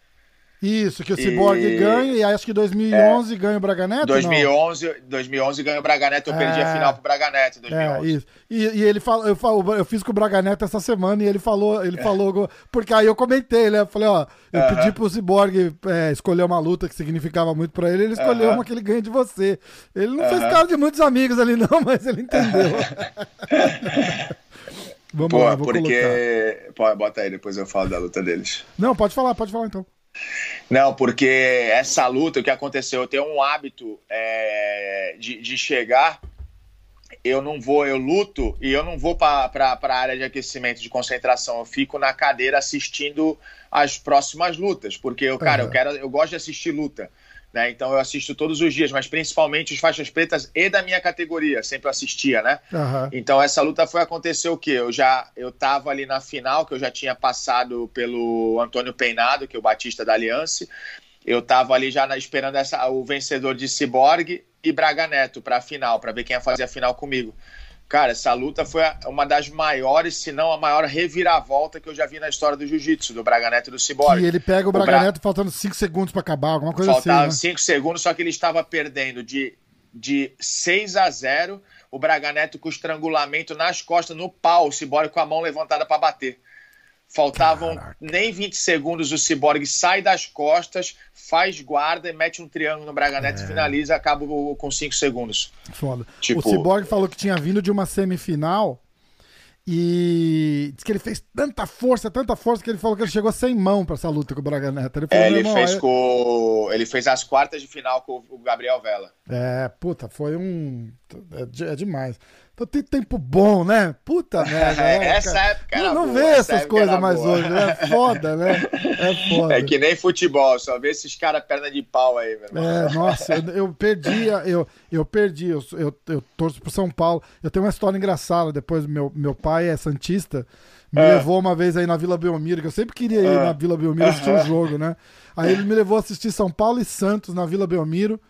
Speaker 1: Isso, que o Cyborg e... ganha, e acho que 2011 é. ganha o Braga Neto,
Speaker 2: 2011, não? 2011 ganha o Braga Neto, eu é. perdi a é. final pro Braga Neto em 2011. É, isso.
Speaker 1: E, e ele falou, eu, falo, eu fiz com o Braga Neto essa semana e ele falou, ele é. falou, porque aí eu comentei, né? Eu falei, ó, eu uh -huh. pedi pro Cyborg é, escolher uma luta que significava muito pra ele, ele escolheu uh -huh. uma que ele ganha de você. Ele não uh -huh. fez cara de muitos amigos ali, não, mas ele entendeu.
Speaker 2: Vamos Pô, lá, vou porque. Pô, bota aí, depois eu falo da luta deles.
Speaker 1: Não, pode falar, pode falar então.
Speaker 2: Não, porque essa luta, o que aconteceu? Eu tenho um hábito é, de, de chegar, eu não vou, eu luto e eu não vou para a área de aquecimento, de concentração. Eu fico na cadeira assistindo as próximas lutas, porque eu, cara, uhum. eu quero, eu gosto de assistir luta. Né? Então eu assisto todos os dias, mas principalmente os faixas pretas e da minha categoria, sempre assistia, né? Uhum. Então essa luta foi acontecer o quê? Eu já eu tava ali na final, que eu já tinha passado pelo Antônio Peinado, que é o Batista da Aliança, eu tava ali já na, esperando essa, o vencedor de Cyborg e Braga Neto para a final, para ver quem ia fazer a final comigo. Cara, essa luta foi uma das maiores, se não a maior reviravolta que eu já vi na história do jiu-jitsu, do Braga Neto e do Cyborg.
Speaker 1: E ele pega o Braga o Bra... Neto faltando 5 segundos para acabar, alguma coisa assim.
Speaker 2: Faltava 5 né? segundos, só que ele estava perdendo de, de 6 a 0 o Braga Neto com estrangulamento nas costas, no pau, o Cyborg com a mão levantada para bater. Faltavam Caraca. nem 20 segundos, o Cyborg sai das costas, faz guarda e mete um triângulo no Braga Neto é. e finaliza, acaba com 5 segundos.
Speaker 1: Foda. Tipo... O Cyborg falou que tinha vindo de uma semifinal e diz que ele fez tanta força, tanta força, que ele falou que ele chegou sem mão para essa luta com o Braga Neto.
Speaker 2: Ele, falou, é, ele fez, com... ele fez as quartas de final com o Gabriel Vela.
Speaker 1: É, puta, foi um. É, é demais. Então tem tempo bom, né? Puta merda.
Speaker 2: É, essa época era
Speaker 1: Não,
Speaker 2: não
Speaker 1: vê essas coisas mais boa. hoje, né? É foda, né?
Speaker 2: É foda. É que nem futebol, só vê esses caras perna de pau aí, meu irmão.
Speaker 1: É, nossa, eu, eu perdi, eu, eu perdi, eu, eu, eu torço pro São Paulo. Eu tenho uma história engraçada, depois meu, meu pai é santista, me é. levou uma vez aí na Vila Belmiro, que eu sempre queria ir é. na Vila Belmiro assistir um jogo, né? Aí ele me levou a assistir São Paulo e Santos na Vila Belmiro.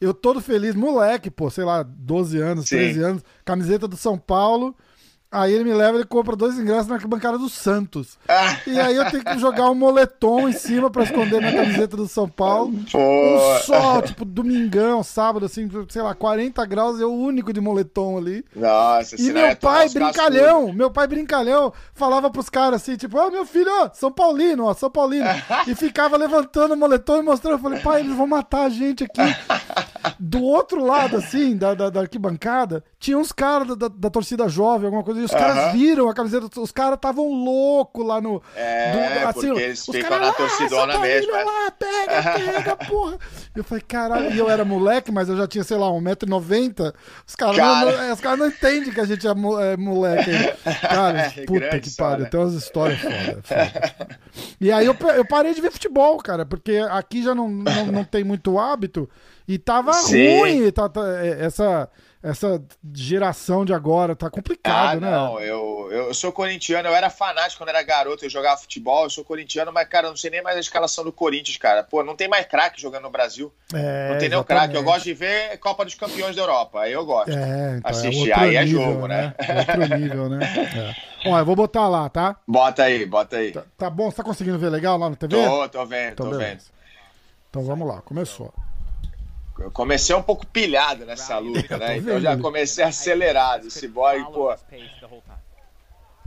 Speaker 1: Eu todo feliz, moleque, pô, sei lá, 12 anos, Sim. 13 anos, camiseta do São Paulo. Aí ele me leva e compra dois ingressos na arquibancada do Santos. Ah. E aí eu tenho que jogar um moletom em cima para esconder minha camiseta do São Paulo. Pô. Um sol, tipo, domingão, sábado, assim, sei lá, 40 graus, eu o único de moletom ali.
Speaker 2: Nossa,
Speaker 1: E meu pai, brincalhão, meu pai brincalhão, falava pros caras assim, tipo, ó, oh, meu filho, ó, São Paulino, ó, São Paulino. e ficava levantando o moletom e mostrando. Eu falei, pai, eles vão matar a gente aqui. Do outro lado, assim, da, da, da arquibancada, tinha uns caras da, da, da, torcida jovem, alguma coisa, os uh -huh. caras viram a camiseta, os caras estavam loucos lá no.
Speaker 2: É, do, assim, porque eles ficam cara, na torcidona ah, mesmo. Né?
Speaker 1: Lá, pega, pega, porra. Eu falei, caralho, e eu era moleque, mas eu já tinha, sei lá, 1,90m. Os caras cara. não, os cara não entendem que a gente é, é moleque. Cara, é, puta que pariu, tem umas histórias foda, foda. E aí eu, eu parei de ver futebol, cara, porque aqui já não, não, não tem muito hábito. E tava Sim. ruim tá, tá, é, essa, essa geração de agora, tá complicado,
Speaker 2: ah,
Speaker 1: né?
Speaker 2: Não, eu, eu sou corintiano, eu era fanático quando era garoto, eu jogava futebol, eu sou corintiano, mas, cara, eu não sei nem mais a escalação do Corinthians, cara. Pô, não tem mais craque jogando no Brasil. É, não tem nem o craque. Eu gosto de ver Copa dos Campeões da Europa, aí eu gosto. É, então, é Assistir, é aí é nível, jogo, né? né?
Speaker 1: É outro nível, né? É. Bom, eu vou botar lá, tá?
Speaker 2: Bota aí, bota aí.
Speaker 1: Tá, tá bom, você tá conseguindo ver legal lá no TV?
Speaker 2: Tô, tô vendo, então, tô beleza. vendo.
Speaker 1: Então vamos lá, começou.
Speaker 2: Eu comecei um pouco pilhado nessa luta, né? Então já comecei acelerado. Cyborg, pô.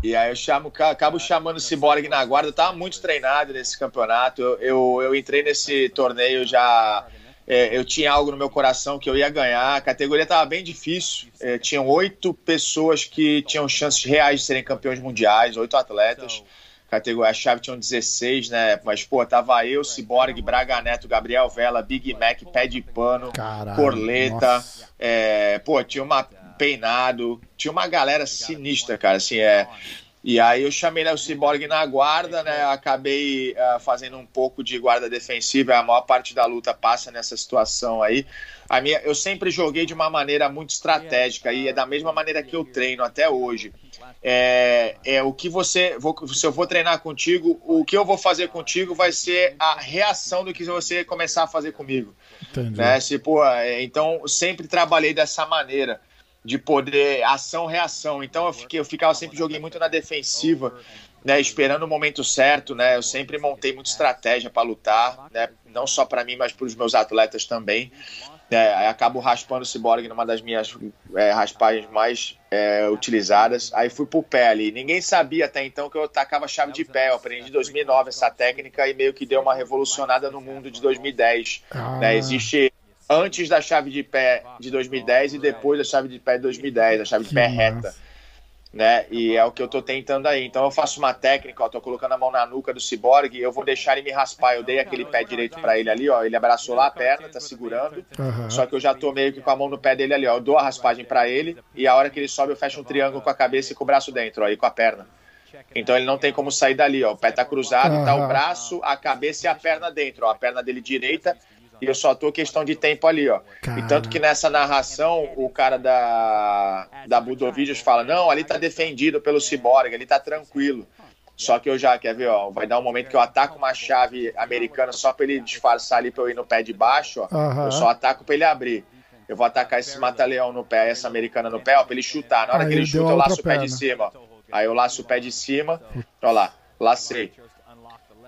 Speaker 2: E aí eu chamo, acabo chamando o Cyborg na guarda. Eu tava muito treinado nesse campeonato. Eu, eu, eu entrei nesse torneio já. É, eu tinha algo no meu coração que eu ia ganhar. A categoria estava bem difícil. É, tinham oito pessoas que tinham chances reais de serem campeões mundiais, oito atletas categoria, a chave tinha 16, né? Mas, pô, tava eu, Cyborg, Braga Neto, Gabriel Vela, Big Mac, Pé de Pano, Caralho, Corleta, é, pô, tinha uma Peinado, tinha uma galera sinistra, cara, assim, é... E aí eu chamei né, o Cyborg na guarda, né? Acabei uh, fazendo um pouco de guarda defensiva. A maior parte da luta passa nessa situação aí. A minha, eu sempre joguei de uma maneira muito estratégica e é da mesma maneira que eu treino até hoje. É, é o que você, vou, se eu vou treinar contigo, o que eu vou fazer contigo vai ser a reação do que você começar a fazer comigo. Entendi. Né? Se, pô, é, então sempre trabalhei dessa maneira de poder ação-reação. Então eu, fiquei, eu ficava sempre joguei muito na defensiva, né, esperando o momento certo, né? Eu sempre montei muita estratégia para lutar, né? Não só para mim, mas para os meus atletas também. É, acabo raspando o Cyborg numa das minhas é, raspagens mais é, utilizadas. Aí fui pro pé ali. Ninguém sabia até então que eu tacava chave de pé. Eu aprendi em 2009 essa técnica e meio que deu uma revolucionada no mundo de 2010. Ah. Né? Existe antes da chave de pé de 2010 e depois da chave de pé de 2010, a chave de pé reta. Né? E é o que eu tô tentando aí. Então eu faço uma técnica, ó, tô colocando a mão na nuca do Cyborg e eu vou deixar ele me raspar. Eu dei aquele pé direito para ele ali, ó. Ele abraçou lá a perna, tá segurando. Uhum. Só que eu já tô meio que com a mão no pé dele ali, ó. Eu dou a raspagem para ele e a hora que ele sobe eu fecho um triângulo com a cabeça e com o braço dentro, ó, e com a perna. Então ele não tem como sair dali, ó. O pé tá cruzado, uhum. tá o braço, a cabeça e a perna dentro, ó. A perna dele direita e eu só tô questão de tempo ali, ó. Cara. E tanto que nessa narração, o cara da, da Budovídeos fala: não, ali tá defendido pelo Cyborg, ali tá tranquilo. Só que eu já, quer ver, ó, vai dar um momento que eu ataco uma chave americana só pra ele disfarçar ali pra eu ir no pé de baixo, ó.
Speaker 1: Aham.
Speaker 2: Eu só ataco pra ele abrir. Eu vou atacar esse mata-leão no pé, essa americana no pé, ó, pra ele chutar. Na hora
Speaker 1: Aí
Speaker 2: que ele chuta, eu laço o pé de cima, ó. Aí eu laço o pé de cima, ó lá, lacei.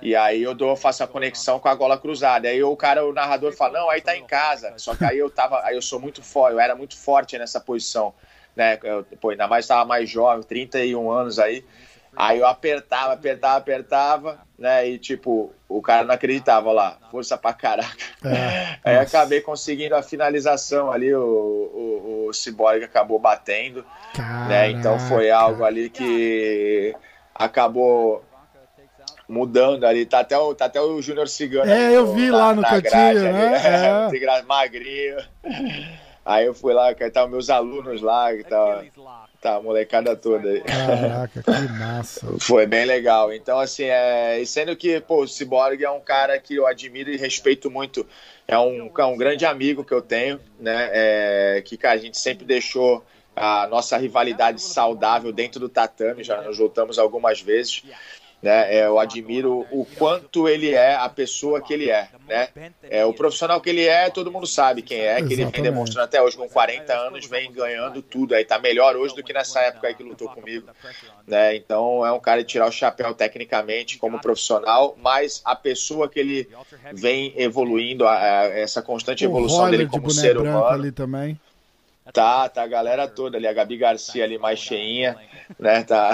Speaker 2: E aí eu dou, faço a conexão com a gola cruzada. Aí o cara, o narrador fala, não, aí tá em casa. Só que aí eu tava, aí eu sou muito forte, eu era muito forte nessa posição, né? Eu, pô, ainda mais tava mais jovem, 31 anos aí. Aí eu apertava, apertava, apertava, né? E tipo, o cara não acreditava, lá, força pra caraca.
Speaker 1: É,
Speaker 2: Aí acabei conseguindo a finalização ali, o, o, o Cyborg acabou batendo, né? Então foi algo ali que acabou mudando ali. Tá até o, tá até o Júnior Cigano.
Speaker 1: É,
Speaker 2: ali
Speaker 1: eu vi lá no
Speaker 2: grade
Speaker 1: cantinho,
Speaker 2: ali,
Speaker 1: né? É.
Speaker 2: Tem gra- magrinho. Aí eu fui lá, que tá os meus alunos lá, que tá, tá a molecada toda aí.
Speaker 1: Caraca, que massa.
Speaker 2: Foi bem legal. Então, assim, é... e sendo que, pô, o Cyborg é um cara que eu admiro e respeito muito. É um, é um grande amigo que eu tenho, né? É... Que, cara, a gente sempre deixou a nossa rivalidade saudável dentro do tatame, já nos voltamos algumas vezes. Né? É, eu admiro o quanto ele é a pessoa que ele é, né? É, o profissional que ele é, todo mundo sabe quem é, que ele vem demonstrando até hoje, com 40 anos, vem ganhando tudo. Aí tá melhor hoje do que nessa época aí que lutou comigo né? Então é um cara de tirar o chapéu tecnicamente como profissional, mas a pessoa que ele vem evoluindo, a- a- essa constante evolução dele
Speaker 1: de
Speaker 2: como
Speaker 1: boné
Speaker 2: ser humano,
Speaker 1: ali também.
Speaker 2: Tá, tá a galera toda ali, a Gabi Garcia ali mais cheinha, né? Tá,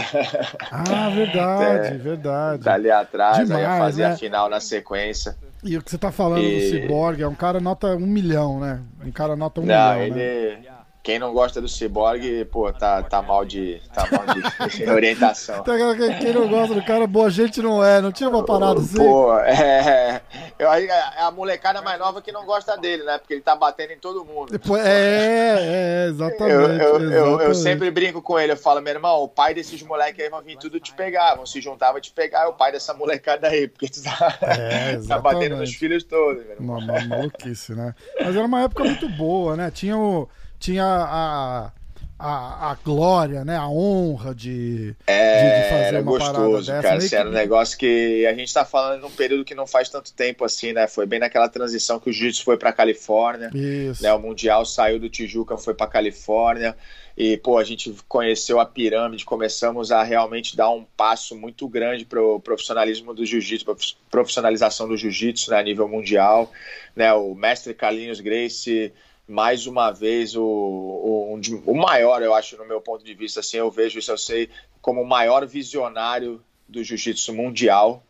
Speaker 1: Ah, verdade,
Speaker 2: É.
Speaker 1: verdade.
Speaker 2: tá ali atrás, aí
Speaker 1: Demais,
Speaker 2: ia fazer
Speaker 1: né?
Speaker 2: a final na sequência.
Speaker 1: E o que você tá falando
Speaker 2: E-
Speaker 1: do Cyborg é um cara nota um milhão, né? Um cara nota um
Speaker 2: Não,
Speaker 1: milhão, né?
Speaker 2: Quem não gosta do Cyborg, pô, tá, tá mal de. tá mal de orientação.
Speaker 1: Que- Quem não gosta do cara, boa gente não é. Não tinha uma parada assim?
Speaker 2: Pô, é. Eu, aí, é a molecada mais nova que não gosta dele, né? Porque ele tá batendo em todo mundo.
Speaker 1: Depois- É, é, exatamente.
Speaker 2: Eu, eu, eu, eu
Speaker 1: exatamente.
Speaker 2: sempre brinco com ele, eu falo, meu irmão, o pai desses moleques aí vão vir tudo te pegar, vão se juntar, vão te pegar, é o pai dessa molecada aí, porque tu tá,
Speaker 1: É,
Speaker 2: tá batendo
Speaker 1: exatamente.
Speaker 2: nos filhos todos, meu irmão.
Speaker 1: Uma, uma maluquice, né? Mas era uma época muito boa, né? Tinha, o, tinha a, a, a glória, né? A honra de,
Speaker 2: É,
Speaker 1: de, de fazer
Speaker 2: era
Speaker 1: uma parada
Speaker 2: gostoso,
Speaker 1: dessa.
Speaker 2: cara.
Speaker 1: Meio
Speaker 2: Assim, era um negócio que a gente tá falando num período que não faz tanto tempo assim, né? Foi bem naquela transição que o Jiu-Jitsu foi pra Califórnia.
Speaker 1: Isso.
Speaker 2: né? O Mundial saiu do Tijuca, foi para Califórnia e pô, a gente conheceu a pirâmide, começamos a realmente dar um passo muito grande para o profissionalismo do jiu-jitsu, prof- profissionalização do jiu-jitsu né, a nível mundial, né? O mestre Carlinhos Grace mais uma vez o, o, um o maior, eu acho, no meu ponto de vista, assim, eu vejo isso, eu sei, como o maior visionário do jiu-jitsu mundial,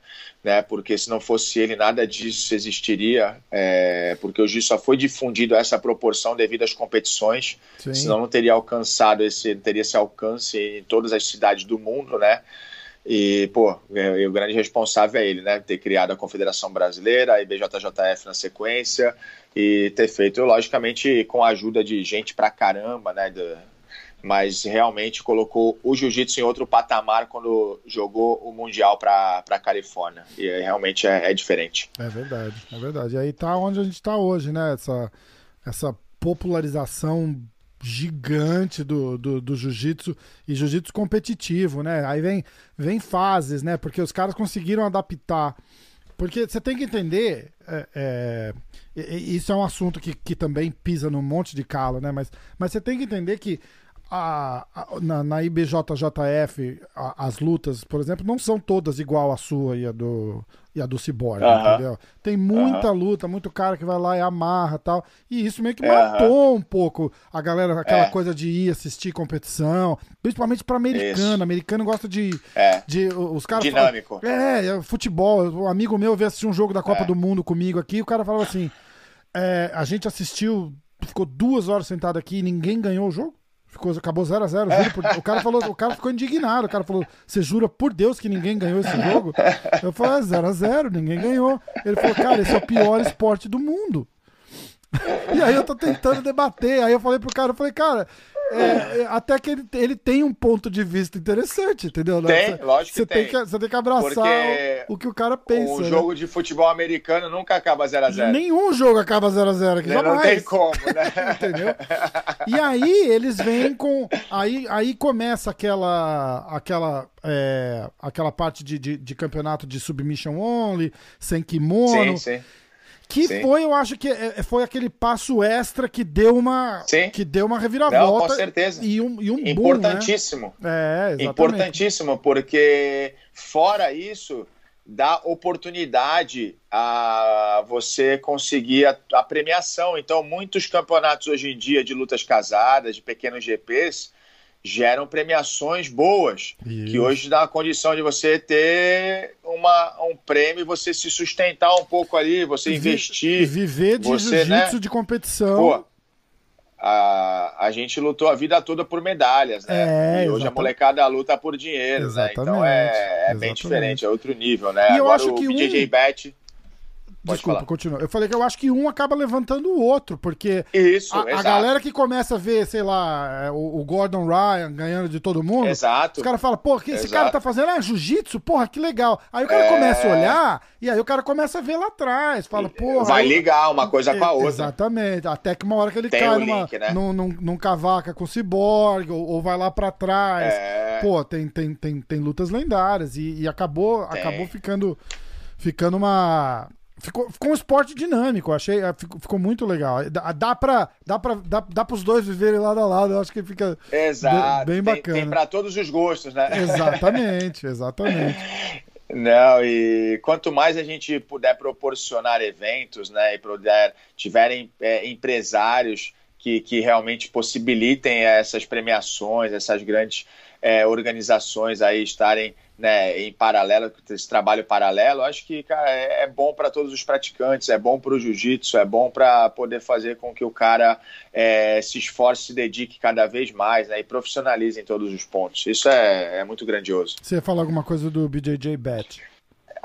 Speaker 2: né? Porque se não fosse ele, nada disso existiria, é, porque o jiu-jitsu só foi difundido a essa proporção devido às competições,
Speaker 1: Sim.
Speaker 2: senão não teria alcançado esse, teria esse alcance em todas as cidades do mundo, né? E, pô, é, e o grande responsável é ele, né? Ter criado a Confederação Brasileira, a IBJJF na sequência, e ter feito, logicamente, com a ajuda de gente pra caramba, né? do- mas realmente colocou o jiu-jitsu em outro patamar quando jogou o Mundial para a Califórnia. E é, realmente é, é diferente.
Speaker 1: É verdade, é verdade. E aí tá onde a gente tá hoje, né? Essa, essa popularização gigante do, do, do jiu-jitsu e jiu-jitsu competitivo, né? Aí vem, vem fases, né? Porque os caras conseguiram adaptar. Porque você tem que entender, é, é, isso é um assunto que, que também pisa num monte de calo, né? Mas, mas você tem que entender que a, a- na, na IBJJF a- as lutas, por exemplo, não são todas igual a sua e a do, e a do Cyborg,
Speaker 2: Aham.
Speaker 1: entendeu? Tem muita luta, muito cara que vai lá e amarra tal. E isso meio que matou um pouco a galera, aquela
Speaker 2: É.
Speaker 1: coisa de ir assistir competição, principalmente pra americano.
Speaker 2: Isso.
Speaker 1: Americano gosta de.
Speaker 2: É,
Speaker 1: de os caras
Speaker 2: dinâmico.
Speaker 1: é, é, futebol. Um amigo meu veio assistir um jogo da Copa
Speaker 2: É.
Speaker 1: do Mundo comigo aqui. O cara falava assim: é, a gente assistiu, ficou duas horas sentado aqui e ninguém ganhou o jogo. Ficou, acabou 0 a 0 juro por- O cara falou, o cara ficou indignado. O cara falou: Você jura por Deus que ninguém ganhou esse jogo? Eu falei: 0 a 0 ninguém ganhou. Ele falou: Cara, esse é o pior esporte do mundo. E aí eu tô tentando debater. Aí eu falei pro cara, eu falei, cara, é, é, até que ele, ele tem um ponto de vista interessante, entendeu?
Speaker 2: Tem, lógico
Speaker 1: você
Speaker 2: que tem.
Speaker 1: Que, você tem que abraçar o, o, que o cara pensa. O
Speaker 2: né? jogo de futebol americano nunca acaba 0x0.
Speaker 1: Nenhum jogo acaba 0x0 aqui, jamais.
Speaker 2: Não tem como, né?
Speaker 1: entendeu? E aí eles vêm com... Aí, aí começa aquela, aquela, é, aquela parte de, de, de campeonato de submission only, sem kimono.
Speaker 2: Sim, sim.
Speaker 1: Que Sim. foi, eu acho que é, é, foi aquele passo extra que deu uma, Sim. que deu uma reviravolta. Não,
Speaker 2: com certeza.
Speaker 1: E um, e um
Speaker 2: Importantíssimo.
Speaker 1: Boom, né? É, exatamente.
Speaker 2: Importantíssimo, porque fora isso, dá oportunidade a você conseguir a, a premiação. Então, muitos campeonatos hoje em dia de lutas casadas, de pequenos GPs, geram premiações boas, Isso. que hoje dá a condição de você ter uma, um prêmio e você se sustentar um pouco ali, você Vi, investir.
Speaker 1: Viver de jiu-jitsu né? de competição. Pô,
Speaker 2: a, a gente lutou a vida toda por medalhas, né? É, e hoje a molecada luta por dinheiro, exatamente, né? Então é, é bem diferente, é outro nível, né?
Speaker 1: E Agora eu acho o que
Speaker 2: BJJ
Speaker 1: um...
Speaker 2: Bet
Speaker 1: Pode Desculpa, falar. continua. Eu falei que eu acho que um acaba levantando o outro, porque
Speaker 2: Isso,
Speaker 1: a, a galera que começa a ver, sei lá, é, o, o, Gordon Ryan ganhando de todo mundo,
Speaker 2: exato.
Speaker 1: os caras falam, pô, que esse cara tá fazendo ah, jiu-jitsu, porra, que legal. Aí o cara é... começa a olhar, e aí o cara começa a ver lá atrás, fala, porra.
Speaker 2: Vai ligar uma coisa com a outra.
Speaker 1: Exatamente. Até que uma hora que ele Tem cai numa, link, né? num, num, num, cavaca com o ciborgue, ou, ou, vai lá pra trás. É... Pô, tem, tem, tem, tem lutas lendárias, e, e acabou, acabou ficando, ficando uma Ficou, ficou um esporte dinâmico, achei. É, ficou, ficou muito legal. Dá, dá pra. Dá pra. Dá, dá pros dois viverem lado a lado. Eu acho que fica
Speaker 2: Exato.
Speaker 1: bem, bacana.
Speaker 2: Tem, tem pra todos os gostos, né?
Speaker 1: Exatamente, exatamente.
Speaker 2: Não, e quanto mais a gente puder proporcionar eventos, né, e puder tiverem é, empresários que, que realmente possibilitem essas premiações, essas grandes é, organizações aí estarem né, em paralelo, esse trabalho paralelo, acho que cara, é, é bom para todos os praticantes, é bom para o jiu-jitsu, é bom para poder fazer com que o cara é, se esforce, se dedique cada vez mais né, e profissionalize em todos os pontos. Isso é, é muito grandioso.
Speaker 1: Você ia falar alguma coisa do BJJ Bet?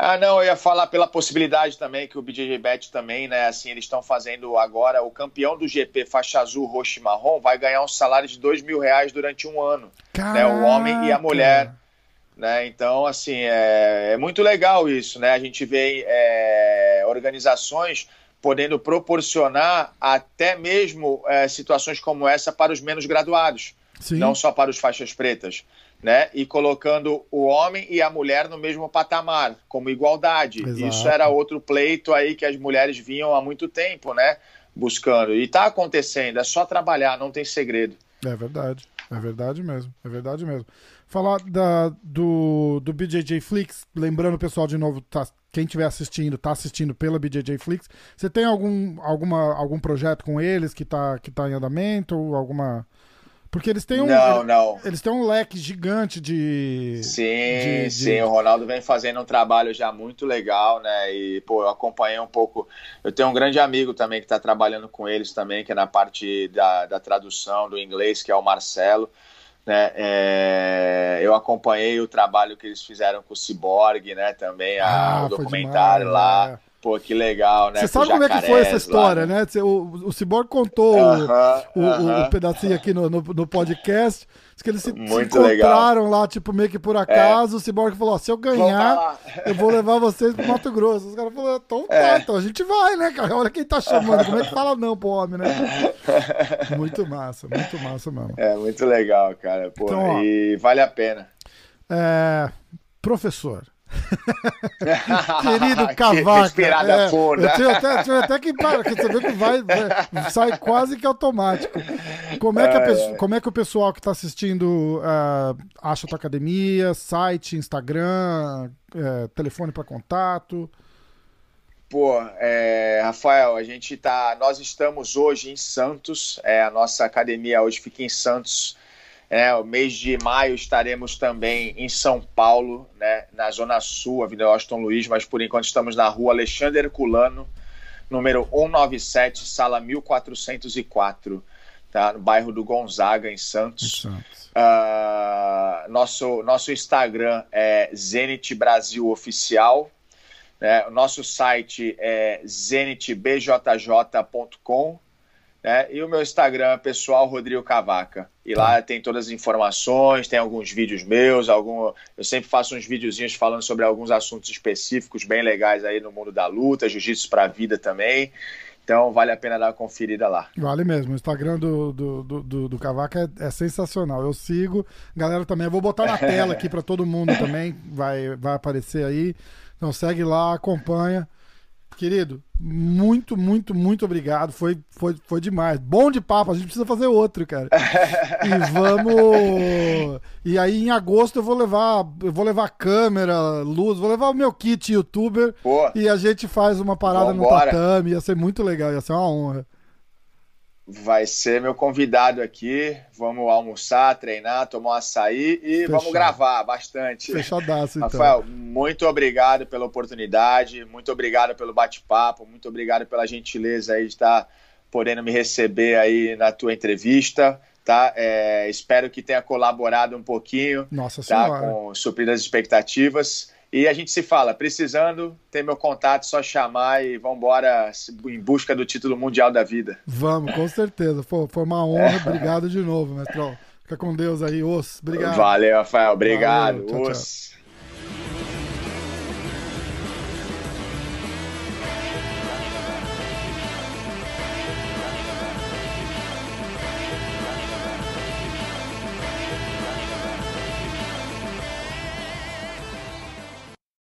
Speaker 2: Ah, não, eu ia falar pela possibilidade também que o BJJ Bet também, né, assim, eles estão fazendo agora, o campeão do GP faixa azul, roxo e marrom vai ganhar um salário de dois mil reais durante um ano, né, o homem e a mulher né? Então, assim, é, é, muito legal isso, né? A gente vê é, organizações podendo proporcionar até mesmo é, situações como essa para os menos graduados, Sim. não só para os faixas pretas, né? E colocando o homem e a mulher no mesmo patamar, como igualdade. Exato. Isso era outro pleito aí que as mulheres vinham há muito tempo, né? Buscando. E está acontecendo, é só trabalhar, não tem segredo.
Speaker 1: É verdade, é verdade mesmo, é verdade mesmo. Falar da, do, do BJJ Flix, lembrando o pessoal de novo, tá, quem estiver assistindo, tá assistindo pela BJJ Flix. Você tem algum, alguma, algum projeto com eles que tá, que tá em andamento? Alguma. Porque eles têm um.
Speaker 2: Não, não.
Speaker 1: Eles têm um leque gigante de.
Speaker 2: Sim, de, de... sim. O Ronaldo vem fazendo um trabalho já muito legal, né? E, pô, eu acompanhei um pouco. Eu tenho um grande amigo também que está trabalhando com eles também, que é na parte da, da tradução do inglês, que é o Marcelo. Né? É, eu acompanhei o trabalho que eles fizeram com o Cyborg, né? Também a, ah, o documentário demais, lá. É. Pô, que legal, né?
Speaker 1: Você sabe como é que foi essa história, lá, né? né? O, o Cyborg contou uh -huh, o, uh -huh. o, pedacinho aqui no, no, no podcast. Que eles se, se encontraram legal. lá, tipo, meio que por é. acaso. É. O Cyborg falou: se eu ganhar, eu vou levar vocês pro Mato Grosso. Os caras falaram: então tá, é. então a gente vai, né, cara? Olha quem tá chamando. Como é que fala não pro homem, né? muito massa, muito massa mesmo.
Speaker 2: É, muito legal, cara. Pô, então, e vale a pena.
Speaker 1: É, professor. Querido Cavaca. Respirada é. Eu tenho até, tenho até que parar, porque você vê que vai, vai, sai quase que automático. Como é que, a, como é que o pessoal que está assistindo uh, acha a tua academia, site, Instagram, uh, telefone para contato?
Speaker 2: Pô, é, Rafael, a gente tá. Nós estamos hoje em Santos, é, a nossa academia hoje fica em Santos é, o mês de maio estaremos também em São Paulo, né, na Zona Sul, Avenida Austin Luiz, mas por enquanto estamos na rua Alexandre Herculano, número 197, sala 1404, tá, no bairro do Gonzaga, em Santos. Uh, nosso, nosso Instagram é Zenit Brasil Oficial. Né, o nosso site é zenitbjj.com né? E o meu Instagram pessoal, Rodrigo Cavaca. E lá tá. tem todas as informações, tem alguns vídeos meus, algum... eu sempre faço uns videozinhos falando sobre alguns assuntos específicos bem legais aí no mundo da luta, jiu-jitsu para a vida também. Então vale a pena dar uma conferida lá.
Speaker 1: Vale mesmo. O Instagram do, do, do, do Cavaca é, é, sensacional. Eu sigo. Galera também, eu vou botar na tela aqui para todo mundo também. Vai, vai aparecer aí. Então segue lá, acompanha. Querido, muito, muito, muito obrigado. Foi, foi, foi demais. Bom de papo, a gente precisa fazer outro, cara. e vamos. E aí em agosto eu vou levar, eu vou levar câmera, luz, vou levar o meu kit youtuber e a gente faz uma parada Vambora. no tatame. Ia ser muito legal, ia ser uma honra
Speaker 2: vai ser meu convidado aqui. Vamos almoçar, treinar, tomar um açaí e Fechado. vamos gravar bastante.
Speaker 1: Fechadaço, então.
Speaker 2: Rafael, muito obrigado pela oportunidade, muito obrigado pelo bate-papo, muito obrigado pela gentileza aí de estar podendo me receber aí na tua entrevista. Tá? É, espero que tenha colaborado um pouquinho
Speaker 1: Nossa
Speaker 2: tá? com suprir as expectativas. E a gente se fala, precisando, tem meu contato, só chamar e vamos embora em busca do título mundial da vida.
Speaker 1: Vamos, com certeza. Pô, foi uma honra. Obrigado de novo, mestrão. Fica com Deus aí, os. Obrigado.
Speaker 2: Valeu, Rafael. Obrigado. Valeu, tchau, os. Tchau.